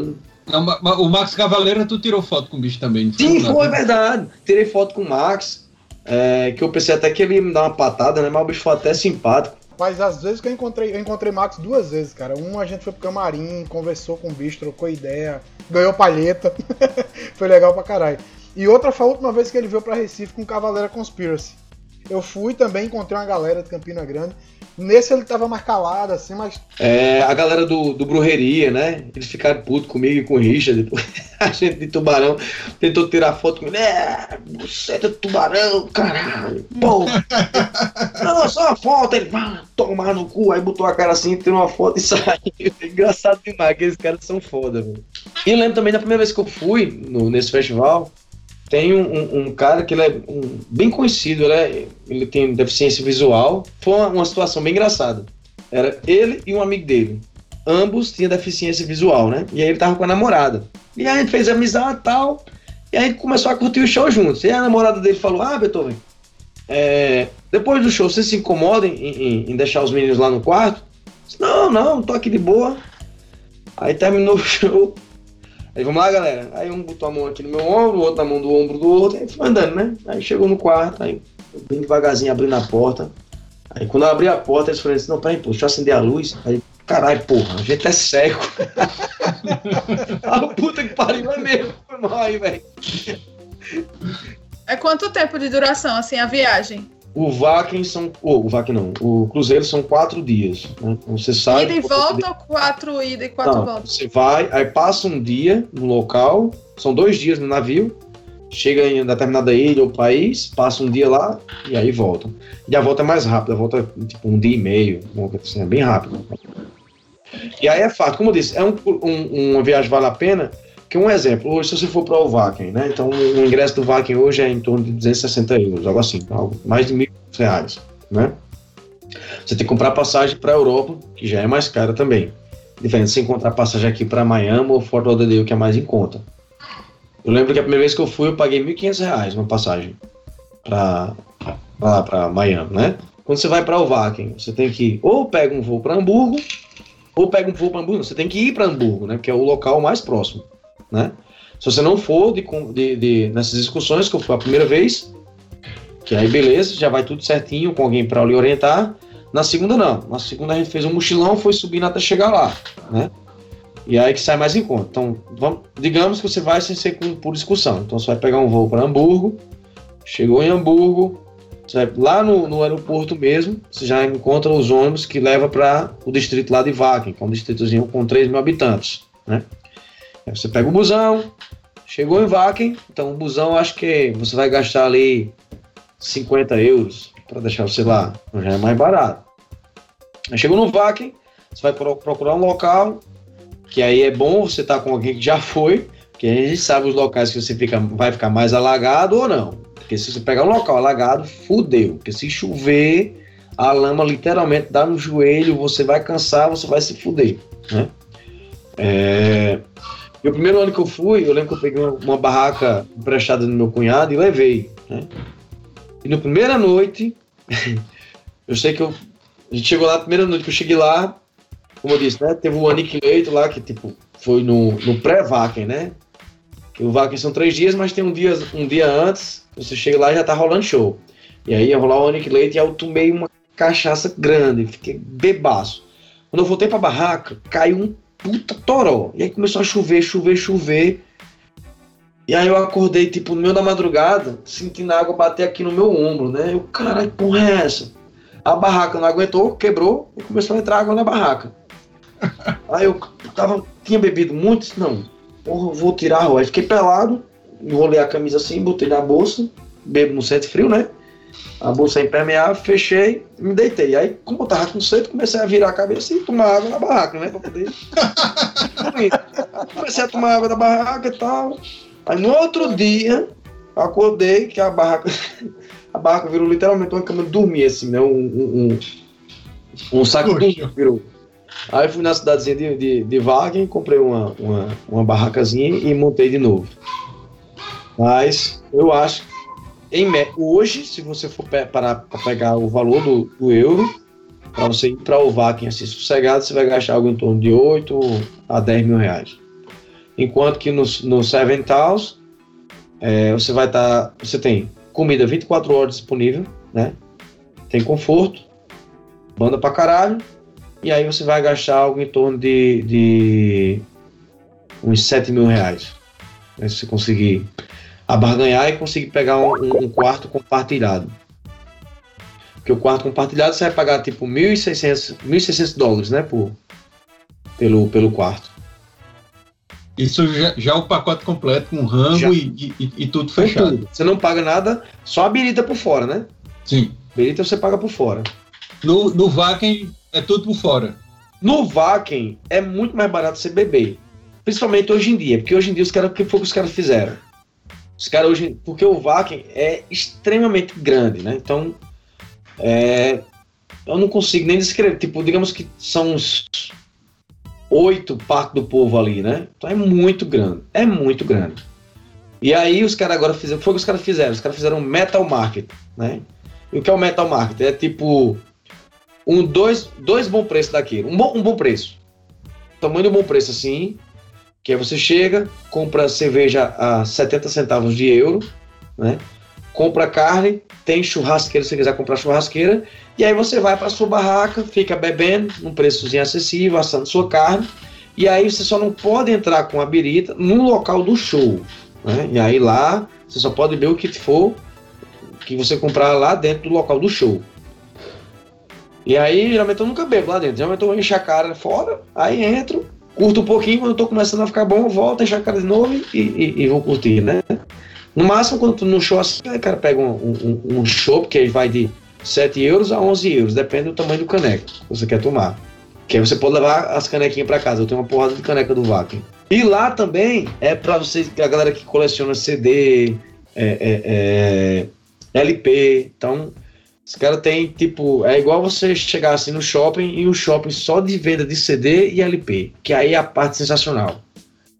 B: Não, o Max Cavaleira, tu tirou foto com o bicho também. não
E: Sim, foi verdade. Tirei foto com o Max, é, que eu pensei até que ele ia me dar uma patada, né? Mas o bicho foi até simpático.
D: Mas às vezes que eu encontrei, eu encontrei Max duas vezes, cara. Um a gente foi pro camarim, conversou com o bicho, trocou ideia, ganhou palheta. foi legal pra caralho. E outra foi a última vez que ele veio pra Recife com Cavaleira Conspiracy. Eu fui também, encontrei uma galera de Campina Grande. Nesse ele tava mais calado, assim, mas
E: É, a galera do, do Brujeria, né? Eles ficaram putos comigo e com o Richard. A gente de tubarão tentou tirar foto com ele. É, você é tubarão, caralho. Pô. Não, é só uma foto. Ele vai tomar no cu. Aí botou a cara assim, tirou uma foto e saiu. Engraçado demais, aqueles caras são foda, velho. E eu lembro também da primeira vez que eu fui no- nesse festival. Tem um, um- cara que ele é um- bem conhecido, ele, é- ele tem deficiência visual. Foi uma, uma situação bem engraçada. Era ele e um amigo dele. Ambos tinham deficiência visual, né? E aí ele tava com a namorada. E aí a gente fez amizade e tal. E aí a gente começou a curtir o show juntos. E a namorada dele falou: Ah, Beethoven, é, depois do show, você se incomoda em, em- em deixar os meninos lá no quarto? Disse, não, não, tô aqui de boa. Aí terminou o show. Aí vamos lá, galera. Aí um botou a mão aqui no meu ombro, o outro na mão do ombro do outro. Aí foi andando, né? Aí chegou no quarto, aí bem devagarzinho abrindo a porta. Aí quando eu abri a porta, eles falaram assim, não, peraí, pô, deixa eu acender a luz. Aí caralho, porra, a gente é cego. ah, puta que pariu, é mesmo. Foi mal aí, velho.
C: É quanto tempo de duração, assim, a viagem?
E: O Vaken são. Oh, o Vaken não. O Cruzeiro são quatro dias. Né? Então Você sai.
C: ida e volta ou quatro ida e quatro
E: Não,
C: voltas?
E: você vai, aí passa um dia no local, são dois dias no navio, chega em determinada ilha ou país, passa um dia lá e aí volta. E a volta é mais rápida, a volta é tipo um dia e meio, assim, é bem rápido. E aí é fato, como eu disse, é um, um- uma viagem vale a pena, que um exemplo, hoje se você for para o Vaken, né? Então o ingresso do Vaken hoje é em torno de 260 euros, algo assim, algo, mais de mil reais, né? Você tem que comprar passagem para a Europa, que já é mais cara também. Diferente de você encontrar passagem aqui para Miami ou Fort Lauderdale, que é mais em conta. Eu lembro que a primeira vez que eu fui, eu paguei 1.500 reais uma passagem para lá para Miami, né? Quando você vai para Vaken, você tem que ou pega um voo para Hamburgo, ou pega um voo para Hamburgo. Você tem que ir para Hamburgo, né? Que é o local mais próximo, né? Se você não for de, de- de- nessas excursões, que eu fui a primeira vez, que aí beleza, já vai tudo certinho com alguém para lhe orientar. Na segunda não. Na segunda a gente fez um mochilão, foi subindo até chegar lá, né? E aí que sai mais em conta. Então, vamos, digamos que você vai sem ser com- por excursão. Então você vai pegar um voo para Hamburgo, chegou em Hamburgo, você vai lá no, no aeroporto mesmo, você já encontra os ônibus que leva para o distrito lá de Vaken, que é um distritozinho com 3 mil habitantes, né? Você pega o busão, chegou em Vaken, então o busão acho que você vai gastar ali 50 euros para deixar você lá, então já é mais barato. Aí chegou no Vaken, você vai pro- procurar um local, que aí é bom você estar com alguém que já foi, porque a gente sabe os locais que você fica, vai ficar mais alagado ou não. Porque se você pegar um local alagado, fudeu. Porque se chover, a lama literalmente dá no joelho, você vai cansar, você vai se fuder, né? É... E o primeiro ano que eu fui, eu lembro que eu peguei uma, uma barraca emprestada do meu cunhado e levei, né? E na primeira noite, eu sei que eu, a gente chegou lá, a primeira noite que eu cheguei lá, como eu disse, né? Teve o Aniquilator lá, que tipo, foi no, no pré-Vaken, né? O Vaken são três dias, mas tem um dia, um dia antes, você chega lá e já tá rolando show. E aí ia rolar o Aniquilator e eu tomei uma cachaça grande, fiquei bebaço. Quando eu voltei pra barraca, caiu um puta toró. E aí começou a chover, chover, chover. E aí eu acordei, tipo, no meio da madrugada, sentindo a água bater aqui no meu ombro, né? Eu, caralho, porra é essa? A barraca não aguentou, quebrou e começou a entrar água na barraca. Aí eu tava, tinha bebido muito, disse, não, porra, vou tirar a roupa. Aí fiquei pelado, enrolei a camisa assim, botei na bolsa, bebo no sente frio, né? A bolsa impermeável, fechei e me deitei. Aí, como eu tava com sede, comecei a virar a cabeça e tomar água na barraca, né? Pra poder. comecei a tomar água da barraca e tal. Aí no outro dia, acordei que a barraca. A barraca virou literalmente uma cama de dormir, assim, né? Um, um, um, um saco de dormir virou. Aí fui na cidadezinha de, de, de Wagen, comprei uma, uma, uma barracazinha e montei de novo. Mas eu acho em hoje, se você for pe- para pegar o valor do, do euro, para você ir para o Vakin assim sossegado, você vai gastar algo em torno de 8 a 10 mil reais. Enquanto que no, no Seven Towns, é, você vai estar. você tem comida 24 horas disponível, né? Tem conforto, banda pra caralho, e aí você vai gastar algo em torno de, de uns 7 mil reais. Né, se você conseguir abarganhar e conseguir pegar um, um- um quarto compartilhado. Porque o quarto compartilhado você vai pagar tipo 1.600 1.600 dólares, né? Por, pelo, pelo quarto.
B: Isso já, já é o pacote completo com rango e, e- e tudo fechado.
E: tudo. Você não paga nada, só a birita por fora, né?
B: Sim.
E: Birita você paga por fora.
B: No, no Vaken é tudo por fora.
E: No Vaken é muito mais barato você beber. Principalmente hoje em dia, porque hoje em dia os caras, o que foi que os caras fizeram? Os caras hoje, porque o Vaken é extremamente grande, né? Então, é, eu não consigo nem descrever. Tipo, digamos que são uns oito partes do povo ali, né? Então é muito grande, é muito grande. E aí os caras agora fizeram, foi o que os caras fizeram? Os caras fizeram metal market, né? E o que é o metal market? É tipo um dois, dois bom preço daquilo, um bom, um bom preço. Tamanho um bom preço assim, que aí você chega, compra cerveja a 70 centavos de euro, né? compra carne, tem churrasqueira se quiser comprar churrasqueira, e aí você vai para sua barraca, fica bebendo, num preçozinho acessível, assando sua carne, e aí você só não pode entrar com a birita no local do show. Né? E aí lá você só pode beber o que for que você comprar lá dentro do local do show. E aí, geralmente eu nunca bebo lá dentro. Geralmente eu encho a cara fora, aí entro, curto um pouquinho, quando eu tô começando a ficar bom, volto, encho a cara de novo e, e, e vou curtir, né? No máximo, quando tu no show assim, o cara pega um, um, um show, que aí vai de 7 euros a 11 euros, depende do tamanho do caneco que você quer tomar. Que aí você pode levar as canequinhas para casa. Eu tenho uma porrada de caneca do Vacuum. E lá também é para vocês, a galera que coleciona CD, é, é, é, LP. Então, os caras tem tipo. É igual você chegar assim no shopping e um shopping só de venda de CD e LP. Que aí é a parte sensacional.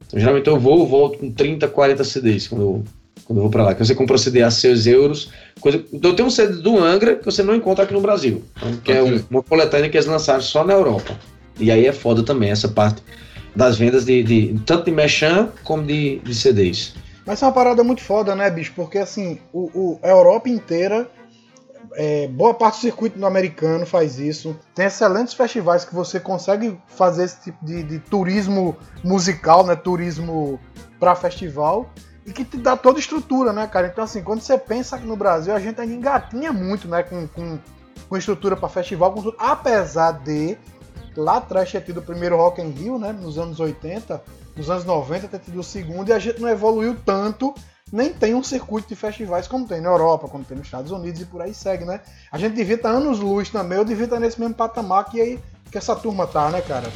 E: Então, geralmente eu vou, volto com 30, 40 CDs quando eu, quando eu vou para lá. Que você compra o CD a 6 euros. Coisa, eu tenho um CD do Angra que você não encontra aqui no Brasil. Então, que é um- uma coletânea que eles lançaram só na Europa. E aí é foda também essa parte das vendas de, de tanto de Mechan como de, de CDs.
D: Mas é uma parada muito foda, né, bicho? Porque assim, o, o- a Europa inteira, é, boa parte do circuito americano faz isso. Tem excelentes festivais que você consegue fazer esse tipo de, de turismo musical, né? Turismo pra festival. E que te dá toda estrutura, né, cara? Então, assim, quando você pensa que no Brasil, a gente ainda engatinha muito, né? Com, com, com estrutura pra festival, com tudo. Apesar de lá atrás ter tido o primeiro Rock in Rio, né? Nos anos 80, nos anos 90 ter tido o segundo, e a gente não evoluiu tanto, nem tem um circuito de festivais como tem na Europa, como tem nos Estados Unidos e por aí segue, né? A gente devia estar anos luz também, eu devia estar nesse mesmo patamar que aí que essa turma tá, né, cara?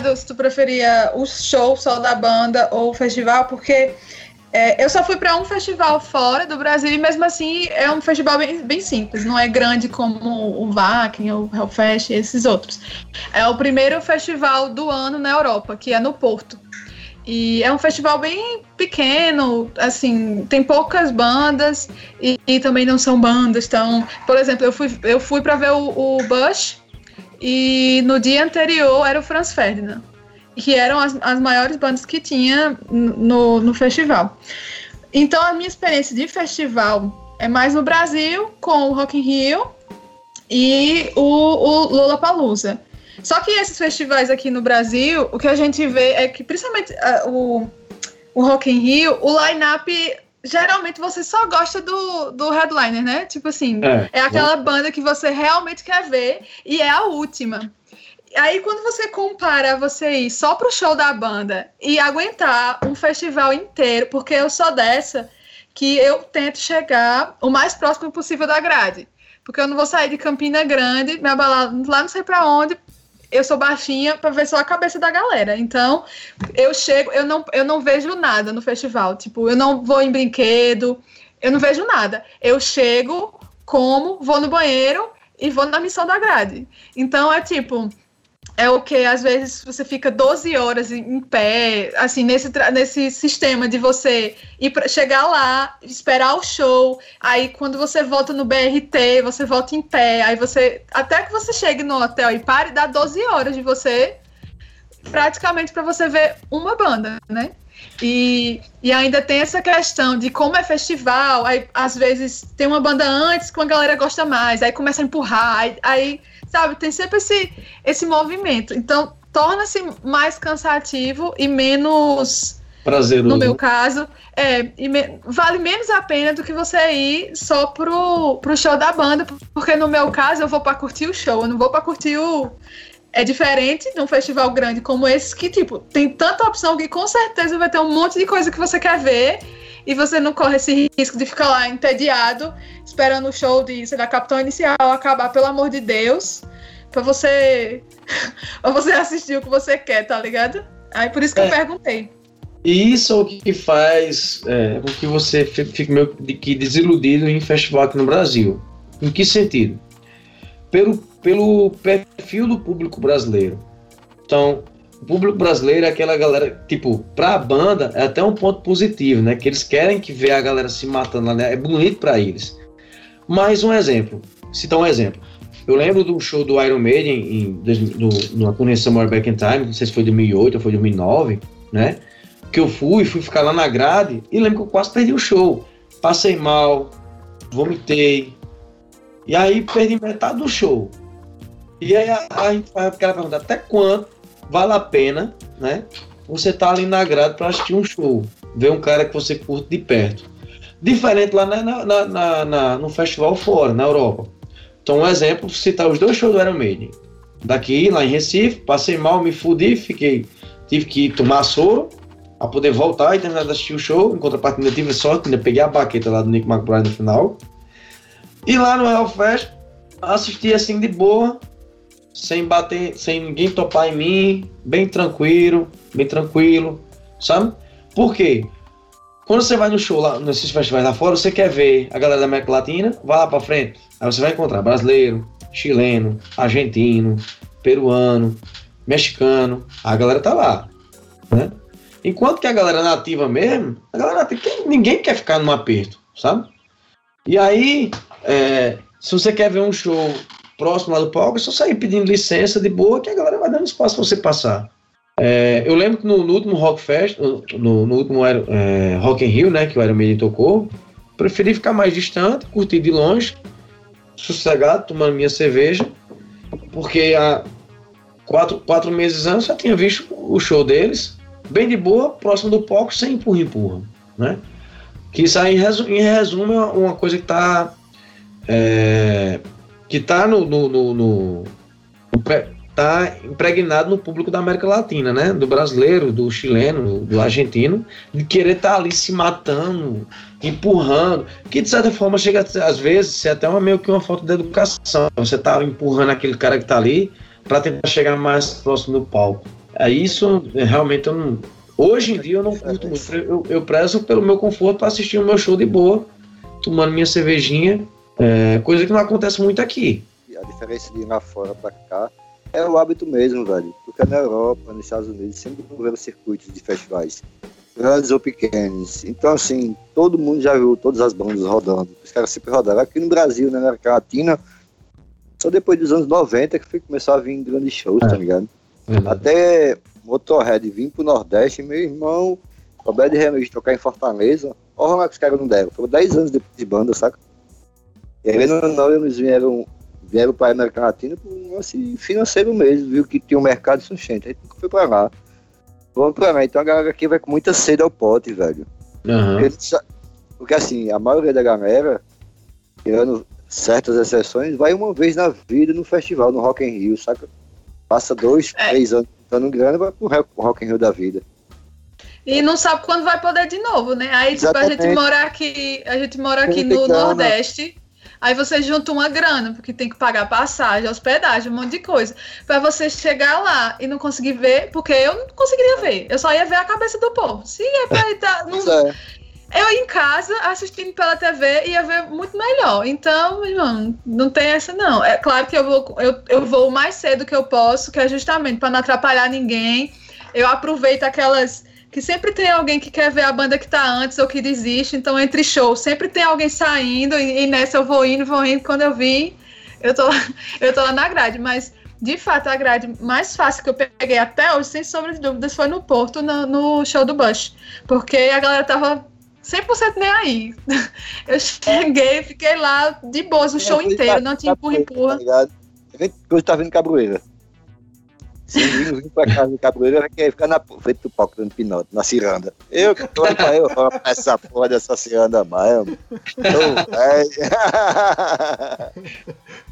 C: Perguntado se tu preferia o show só da banda ou o festival, porque é, eu só fui para um festival fora do Brasil e mesmo assim é um festival bem, bem simples, não é grande como o Wacken, o Hellfest e esses outros. É o primeiro festival do ano na Europa, que é no Porto. E é um festival bem pequeno, assim, tem poucas bandas e, e também não são bandas. Então, por exemplo, eu fui, eu fui para ver o, o Bush e no dia anterior era o Franz Ferdinand, que eram as, as maiores bandas que tinha no, no festival. Então a minha experiência de festival é mais no Brasil, com o Rock in Rio e o, o Lollapalooza. Só que esses festivais aqui no Brasil, o que a gente vê é que, principalmente ah, o, o Rock in Rio, o line-up, geralmente você só gosta do, do headliner, né? Tipo assim,
E: É,
C: é aquela banda que você realmente quer ver e é a última. Aí quando você compara você ir só pro show da banda e aguentar um festival inteiro, porque eu sou dessa que eu tento chegar o mais próximo possível da grade. Porque eu não vou sair de Campina Grande, me abalar lá não sei pra onde, eu sou baixinha pra ver só a cabeça da galera. Então, eu chego, eu não, eu não vejo nada no festival. Tipo, eu não vou em brinquedo, eu não vejo nada. Eu chego, como, vou no banheiro e vou na missão da grade. Então, é tipo, é o que às vezes você fica 12 horas em pé, assim, nesse, nesse sistema de você ir pra, chegar lá, esperar o show, aí quando você volta no BRT, você volta em pé, aí você, até que você chegue no hotel e pare, dá 12 horas de você, praticamente para você ver uma banda, né? E, e ainda tem essa questão de como é festival, aí às vezes tem uma banda antes que uma galera gosta mais, aí começa a empurrar, aí, aí sabe, tem sempre esse, esse movimento. Então torna-se mais cansativo e menos,
E: Prazeroso.
C: no meu caso, é, me- vale menos a pena do que você ir só pro, pro show da banda, porque no meu caso eu vou pra curtir o show, eu não vou pra curtir o. É diferente de um festival grande como esse, que, tipo, tem tanta opção que com certeza vai ter um monte de coisa que você quer ver e você não corre esse risco de ficar lá entediado, esperando o show de, sei lá, Capitão Inicial acabar, pelo amor de Deus, pra você, pra você assistir o que você quer, tá ligado? Aí por isso que eu
E: É.
C: perguntei.
E: E isso é o que faz é, com que você fi- fique meio que desiludido em festival aqui no Brasil. Em que sentido? Pelo, pelo perfil do público brasileiro. Então, o público brasileiro é aquela galera, tipo, pra banda é até um ponto positivo, né? Que eles querem que ver a galera se matando lá, né? É bonito pra eles. Mais um exemplo, citar um exemplo. Eu lembro do show do Iron Maiden em, no, no Turnê Somewhere Back in Time, não sei se foi 2008 ou foi 2009, né? Que eu fui, fui ficar lá na grade e lembro que eu quase perdi o show. Passei mal, vomitei. E aí perdi metade do show. E aí a, a gente faz aquela pergunta, até quanto vale a pena, né? Você tá ali na grade para assistir um show, ver um cara que você curte de perto. Diferente lá na, na- na- na- no festival fora, na Europa. Então, um exemplo, citar os dois shows do Iron Maiden. Daqui, lá em Recife, passei mal, me fudi, fiquei, tive que tomar soro para poder voltar e terminar de assistir o show. Em contrapartida, tive sorte, ainda peguei a baqueta lá do Nick McBride no final. E lá no Hellfest, assisti assim de boa, sem bater, sem ninguém topar em mim, bem tranquilo, bem tranquilo, sabe? Por quê? Quando você vai no show lá, nesses festivais lá fora, você quer ver a galera da América Latina, vai lá pra frente. Aí você vai encontrar brasileiro, chileno, argentino, peruano, mexicano. A galera tá lá, né? Enquanto que a galera nativa mesmo, a galera nativa, ninguém quer ficar num aperto, sabe? E aí, é, se você quer ver um show próximo lá do palco, é só sair pedindo licença de boa, que a galera vai dando espaço pra você passar. É, eu lembro que no, no último Rock Fest, no, no- último é, Rock in Rio, né, que o Iron Maiden tocou, preferi ficar mais distante, curtir de longe, sossegado, tomando minha cerveja, porque há quatro, quatro meses antes já tinha visto o show deles, bem de boa, próximo do palco, sem empurra-empurra, né? Que isso aí, em resu- em resumo, é uma coisa que tá é, que tá no, no, no- no- tá impregnado no público da América Latina, né? Do brasileiro, do chileno, do argentino, de querer estar ali se matando, empurrando, que de certa forma chega às vezes ser até uma, meio que uma falta de educação. Você tá empurrando aquele cara que tá ali para tentar chegar mais próximo do palco. É isso, é, realmente eu não. Hoje em dia eu não curto muito. Eu, eu prezo pelo meu conforto para assistir o meu show de boa, tomando minha cervejinha, é, coisa que não acontece muito aqui.
A: A diferença de ir lá fora pra cá é o hábito mesmo, velho. Porque na Europa, nos Estados Unidos, sempre houveram circuitos de festivais, grandes ou pequenos. Então, assim, todo mundo já viu todas as bandas rodando. Os caras sempre rodaram. Aqui no Brasil, né, na América Latina, só depois dos anos 90 que foi começar a vir grandes shows, tá ligado? Até Motorhead vir pro Nordeste, meu irmão, o Bad Remedy tocar em Fortaleza, olha lá que os caras não deram. Foram 10 anos depois de banda, saca? E aí não, eles vieram, vieram pra América Latina por um lance financeiro mesmo, viu que tinha um mercado suficiente. Aí nunca foi pra lá. Vamos pra lá. Então a galera aqui vai com muita sede ao pote, velho.
E: Aham.
A: Porque, assim, a maioria da galera, tirando certas exceções, vai uma vez na vida no festival, no Rock in Rio, saca? Passa dois,
C: É.
A: três anos dando grana vai pro Rock- Rock in Rio da vida.
C: E não sabe quando vai poder de novo, né? Aí, tipo, a gente mora aqui, a gente mora aqui no. Nordeste. Aí você junta uma grana, porque tem que pagar passagem, hospedagem, um monte de coisa. Pra você chegar lá e não conseguir ver, porque eu não conseguiria ver. Eu só ia ver a cabeça do povo. Se é pra ir tá, não,
A: é.
C: eu em casa, assistindo pela TV, ia ver muito melhor. Então, irmão, não tem essa não. É claro que eu vou, eu, eu vou o mais cedo que eu posso, que é justamente para não atrapalhar ninguém. Eu aproveito aquelas que sempre tem alguém que quer ver a banda que tá antes ou que desiste, então entre shows sempre tem alguém saindo e, e nessa eu vou indo, vou indo, quando eu vi, eu tô, eu tô lá na grade, mas de fato a grade mais fácil que eu peguei até hoje, sem sombra de dúvidas, foi no Porto, no, no show do Bush, porque a galera tava 100% nem aí. Eu cheguei, fiquei lá de boas o show inteiro, não tinha empurra-empurra.
A: Tá ligado? Que hoje tá vindo Cabroeira. Se vir, vir pra casa de Cabroeira, vai querer ficar na frente do palco dando pinote, na ciranda. Eu que tô pra eu roubar essa porra dessa ciranda velho.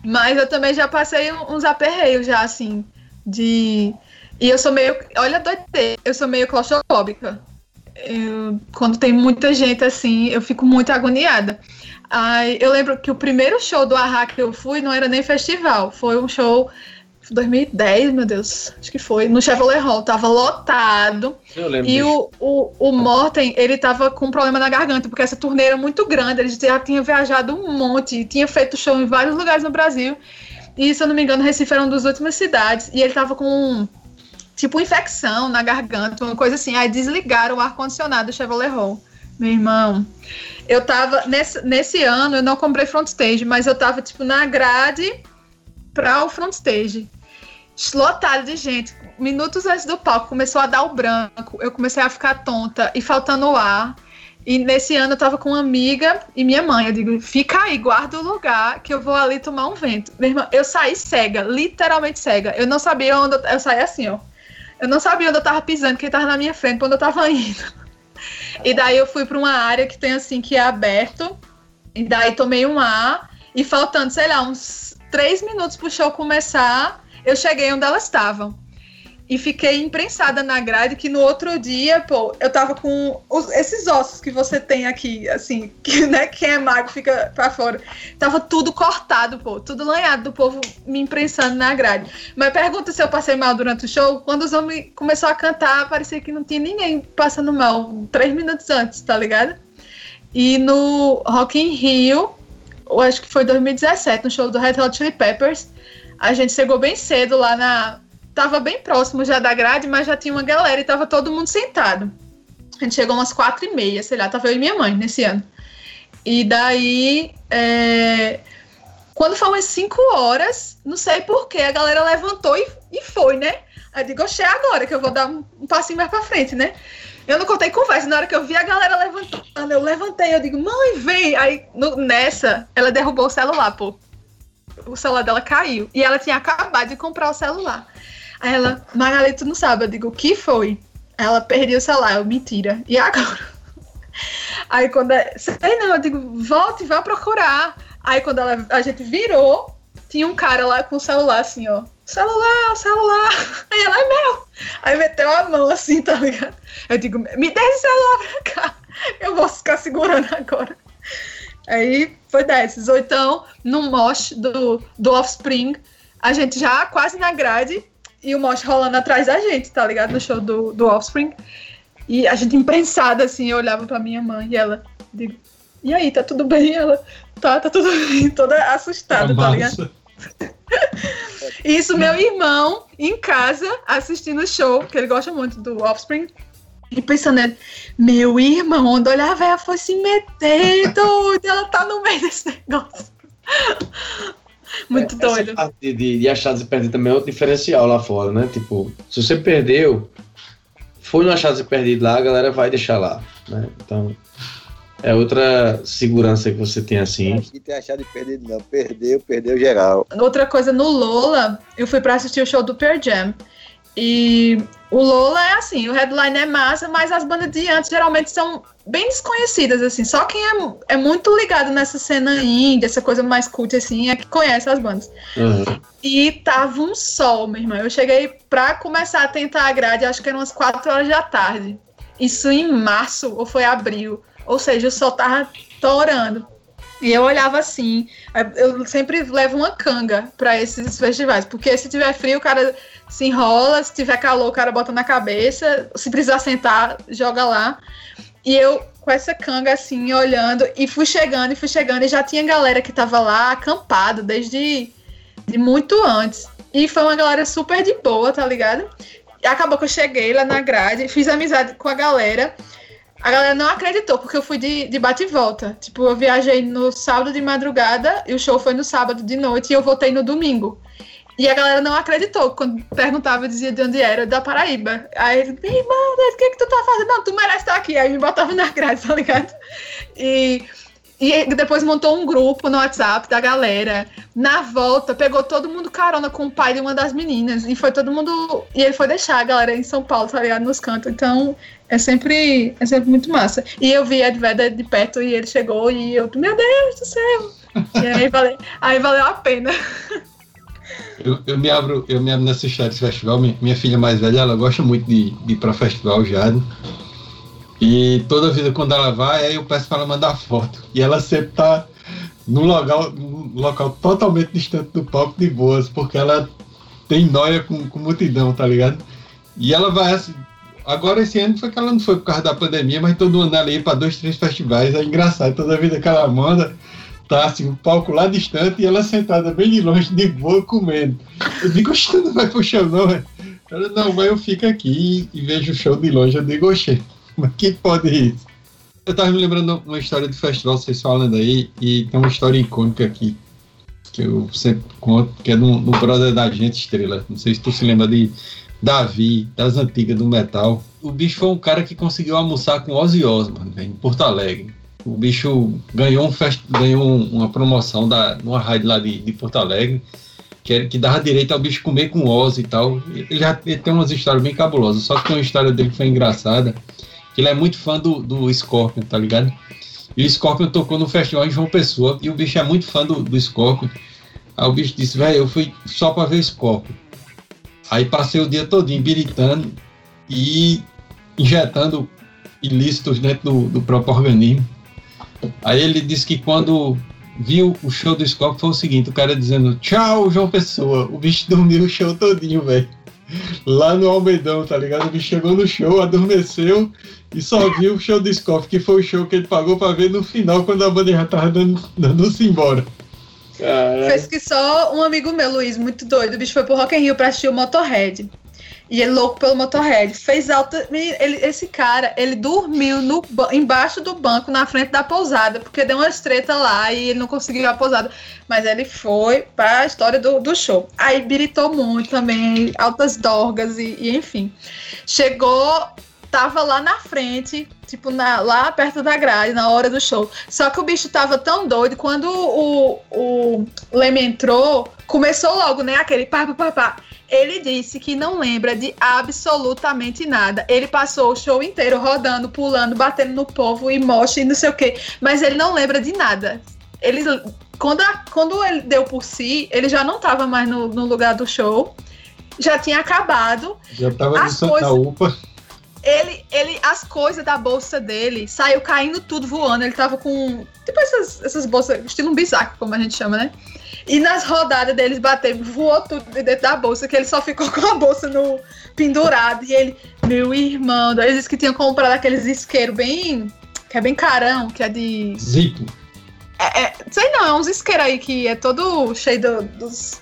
C: Mas eu também já passei uns aperreios já, assim, de... E eu sou meio... Olha doideira, eu sou meio claustrofóbica. Eu- quando tem muita gente, assim, eu fico muito agoniada. Aí, eu lembro que o primeiro show do Arra que eu fui não era nem festival, foi um show... 2010, meu Deus, acho que foi, no Chevrolet Hall, tava lotado.
E: Eu lembro
C: E o, o, o Morten, ele tava com um problema na garganta, porque essa turnê era muito grande, ele já tinha viajado um monte, tinha feito show em vários lugares no Brasil. E, se eu não me engano, Recife era uma das últimas cidades, e ele tava com tipo infecção na garganta, uma coisa assim. Aí desligaram o ar-condicionado do Chevrolet Hall. Meu irmão, eu tava. Nesse, nesse ano eu não comprei front stage, mas eu tava, tipo, na grade pra o front stage. Lotado de gente. Minutos antes do palco, começou a dar o branco. Eu comecei a ficar tonta e faltando ar. E nesse ano eu tava com uma amiga e minha mãe. Eu digo, fica aí, guarda o lugar que eu vou ali tomar um vento. Meu irmão, eu saí cega, literalmente cega. Eu não sabia onde eu, eu saí assim, ó. Eu não sabia onde eu tava pisando, quem tava na minha frente, onde eu tava indo. E daí eu fui pra uma área que tem assim, que é aberto. E daí tomei um ar. E faltando, sei lá, uns três minutos pro show começar, eu cheguei onde elas estavam. E fiquei imprensada na grade que no outro dia, pô, eu tava com os- esses ossos que você tem aqui, assim, que, né, quem é mago fica pra fora. Tava tudo cortado, pô, tudo lanhado do povo me imprensando na grade. Mas pergunta se eu passei mal durante o show. Quando os homens começaram a cantar, parecia que não tinha ninguém passando mal, três minutos antes, tá ligado? E no Rock in Rio, eu acho que foi 2017, no show do Red Hot Chili Peppers, a gente chegou bem cedo lá na. Tava bem próximo já da grade, mas já tinha uma galera e tava todo mundo sentado. A gente chegou umas quatro e meia, sei lá, tava eu e minha mãe nesse ano. E daí, é, quando foi umas 5 horas, não sei porquê, a galera levantou e, e foi, né? Aí eu digo, oxe, é agora que eu vou dar um, um passinho mais pra frente, né? Eu não contei conversa, na hora que eu vi a galera levantando, eu levantei, eu digo, mãe, vem! Aí no- nessa, ela derrubou o celular, pô. O celular dela caiu. E ela tinha acabado de comprar o celular. Aí ela, Magali, tu não sabe? Eu digo, o que foi? Ela perdeu o celular. Eu, mentira. E agora? Aí quando. é- Sei não, eu digo, volte vá procurar. Aí quando ela- a gente virou, tinha um cara lá com o celular assim, ó. Celular, celular. Aí ela, é meu. Aí meteu a mão assim, tá ligado? Eu digo, me dê esse celular pra cá. Eu vou ficar segurando agora. Aí foi desses. Ou então, no mosh do, do Offspring, a gente já quase na grade e o mosh rolando atrás da gente, tá ligado? No show do, do Offspring. E a gente imprensada, assim, eu olhava pra minha mãe e ela, digo, e aí, tá tudo bem? Ela, tá, tá tudo bem, toda assustada, tá ligado? Isso, meu irmão, em casa, assistindo o show, porque ele gosta muito do Offspring. E pensando meu irmão, onde olhar a véia foi se meter, doido, ela tá no meio desse negócio. Muito
E: É,
C: doido.
E: Essa parte de, de achados e perder também é outro diferencial lá fora, né? Tipo, se você perdeu, foi no achados e perdido lá, a galera vai deixar lá, né? Então, é outra segurança que você tem assim.
A: Aqui tem achado de perdido, não. Perdeu, perdeu geral.
C: Outra coisa, no Lola, eu fui pra assistir o show do Pearl Jam. E o Lola é assim, o headline é massa, mas as bandas de antes geralmente são bem desconhecidas, assim. Só quem é, é muito ligado nessa cena indie, essa coisa mais cult, assim, é que conhece as bandas.
E: Uhum.
C: E tava um sol, meu irmão. Eu cheguei pra começar a tentar a grade, acho que eram umas 4 horas da tarde. Isso em março ou foi abril. Ou seja, o sol tava torando. E eu olhava assim. Eu sempre levo uma canga pra esses festivais, porque se tiver frio, o cara se enrola, se tiver calor, o cara bota na cabeça, se precisar sentar, joga lá. E eu com essa canga assim, olhando, e fui chegando, e fui chegando, e já tinha galera que tava lá acampado desde de muito antes. E foi uma galera super de boa, tá ligado? Acabou que eu cheguei lá na grade, fiz amizade com a galera. A galera não acreditou, porque eu fui de, de bate e volta. Tipo, eu viajei no sábado de madrugada e o show foi no sábado de noite e eu voltei no domingo. E a galera não acreditou. Quando perguntava, eu dizia de onde era, da Paraíba. Aí ele, meu irmão, o que, que tu tá fazendo? Não, tu merece estar aqui. Aí me botava na grade, tá ligado? E, e depois montou um grupo no WhatsApp da galera. Na volta, pegou todo mundo carona com o pai de uma das meninas. E foi todo mundo. E ele foi deixar a galera em São Paulo, tá ligado? Nos cantos. Então, é sempre, é sempre muito massa. E eu vi Ed Vedder de perto e ele chegou e eu, meu Deus do céu! E aí valeu, aí valeu a pena.
B: Eu, eu me abro, eu me abro nessa história desse festival. Minha, minha filha mais velha, ela gosta muito de, de ir pra festival já. E toda vida quando ela vai, aí eu peço para ela mandar foto. E ela sempre tá num local, num local totalmente distante do palco de boas, porque ela tem noia com, com multidão, tá ligado? E ela vai assim. Agora esse ano foi que ela não foi por causa da pandemia, mas todo ano ela ia para dois, três festivais. É engraçado, toda vida que ela manda, tá assim, o palco lá distante e ela sentada bem de longe, de boa, comendo. Eu digo, oxe, não vai pro chão não, velho. Cara, não, mas eu fico aqui e vejo o show de longe, eu digo, oxê, mas que pode isso? Eu tava me lembrando uma história do festival, vocês falando aí, e tem uma história icônica aqui, que eu sempre conto, que é do, do brother da gente, Estrela. Não sei se tu se lembra de Davi, das antigas do metal. O bicho foi um cara que conseguiu almoçar com Ozzy Osbourne, em Porto Alegre. O bicho ganhou, um fest... ganhou um- uma promoção da, numa rádio lá de, de Porto Alegre, que, era- que dava direito ao bicho comer com Ozzy e tal. Ele já ele tem umas histórias bem cabulosas, só que tem uma história dele que foi engraçada, que ele é muito fã do, do Scorpion, tá ligado? E o Scorpion tocou no festival em João Pessoa, e o bicho é muito fã do, do Scorpion. Aí o bicho disse, velho, eu fui só pra ver Scorpion. Aí passei o dia todinho biritando e injetando ilícitos dentro do, do próprio organismo. Aí ele disse que quando viu o show do Scorpion foi o seguinte, o cara dizendo tchau, João Pessoa. O bicho dormiu o show todinho, velho. Lá no Almeidão, tá ligado? O bicho chegou no show, adormeceu e só viu o show do Scorpion, que foi o show que ele pagou pra ver no final, quando a banda já tava dando- dando-se embora.
C: Fez que só um amigo meu, Luiz, muito doido. O bicho foi pro Rock in Rio pra assistir o Motorhead. E ele louco pelo Motorhead. Fez alta. Ele- esse cara, ele dormiu no, ba- embaixo do banco, na frente da pousada, porque deu uma estreita lá e ele não conseguiu à pousada. Mas ele foi pra história do, do show. Aí biritou muito também, altas dorgas e, e enfim. Chegou, tava lá na frente, tipo, na- lá perto da grade, na hora do show. Só que o bicho tava tão doido, quando o, o Leme entrou, começou logo, né, aquele pá, pá, pá, pá. Ele disse que não lembra de absolutamente nada. Ele passou o show inteiro rodando, pulando, batendo no povo e moche e não sei o quê. Mas ele não lembra de nada. Ele, quando, a- quando ele deu por si, ele já não tava mais no, no lugar do show. Já tinha acabado
B: Já tava
C: As
B: no Santa
C: coisas-
B: UPA.
C: Ele, ele, as coisas da bolsa dele saiu caindo tudo voando. Ele tava com, tipo, essas, essas bolsas, estilo um bisaco, como a gente chama, né? E nas rodadas deles bater, voou tudo de dentro da bolsa, que ele só ficou com a bolsa no pendurado. E ele, meu irmão, eles disse que tinham comprado aqueles isqueiros bem. que é bem carão, que é de.
B: Zipo.
C: É, é- sei não, é uns isqueiros aí que é todo cheio do- dos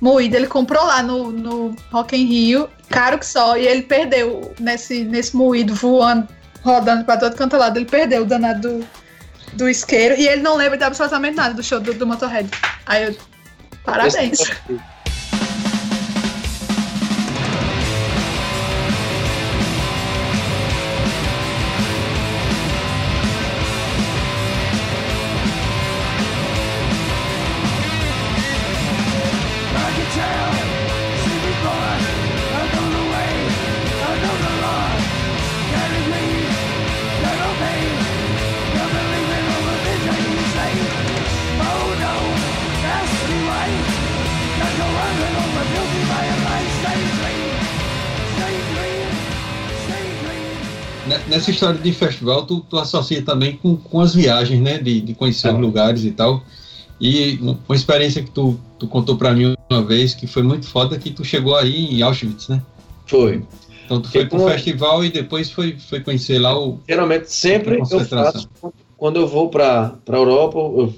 C: moídos. Ele comprou lá no, no Rock in Rio, caro que só, e ele perdeu nesse, nesse moído voando, rodando pra todo canto lado. Ele perdeu o danado do, isqueiro e ele não lembra de absolutamente nada do show do, do Motorhead. Aí eu. Parabéns.
B: História de festival, tu, tu associa também com, com as viagens, né? De, de conhecer os
E: Ah.
B: lugares e tal. E um- uma experiência que tu, tu contou pra mim uma vez, que foi muito foda, que tu chegou aí em Auschwitz, né?
E: Foi.
B: Então tu foi
E: Fiquei
B: pro
E: com-
B: festival e depois foi, foi conhecer lá o...
E: Geralmente, sempre eu faço, quando eu vou para a Europa, eu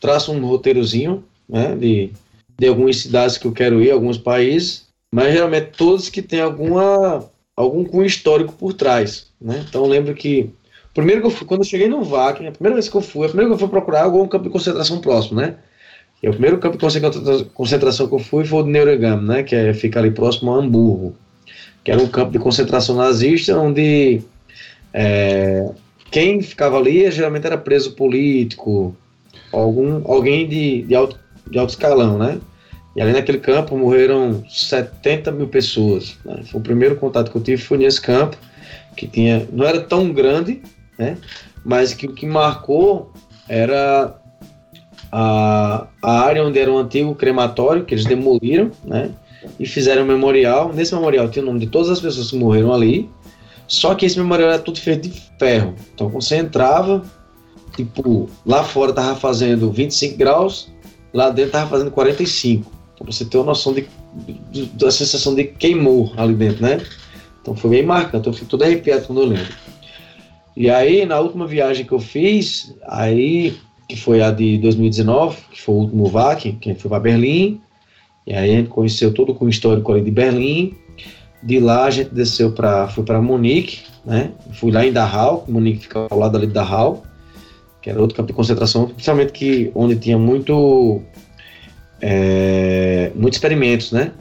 E: traço um roteirozinho, né, de, de algumas cidades que eu quero ir, alguns países, mas geralmente todos que tem alguma, algum cunho histórico por trás, né, então lembro que, primeiro que eu fui, quando eu cheguei no VAC, a primeira vez que eu fui, a primeira que eu fui procurar algum campo de concentração próximo, né, e o primeiro campo de concentra- concentração que eu fui foi o de Neuregam, né, que é, fica ali próximo a Hamburgo, que era um campo de concentração nazista, onde é, quem ficava ali geralmente era preso político, algum, alguém de, de, alto, de alto escalão, né? E ali naquele campo morreram 70 mil pessoas. né? Foi o primeiro contato que eu tive foi nesse campo, que tinha, não era tão grande, né? Mas que o que marcou era a, a área onde era o antigo crematório, que eles demoliram, né? E fizeram um memorial. Nesse memorial tinha o nome de todas as pessoas que morreram ali, só que esse memorial era tudo feito de ferro. Então você entrava, tipo, lá fora tava fazendo 25 graus, lá dentro tava fazendo 45. Pra você ter uma noção de, de- da sensação de queimou ali dentro, né? Então foi bem marcante, eu fico todo arrepiado quando eu lembro. E aí, na última viagem que eu fiz, aí, que foi a de 2019, que foi o último VAC, que a gente foi para Berlim, e aí a gente conheceu todo o histórico ali de Berlim, De lá a gente desceu para foi para Munique, né? Fui lá em Dachau, Munique fica ao lado ali de Dachau, que era outro campo de concentração, principalmente que onde tinha muito é, muitos experimentos, né?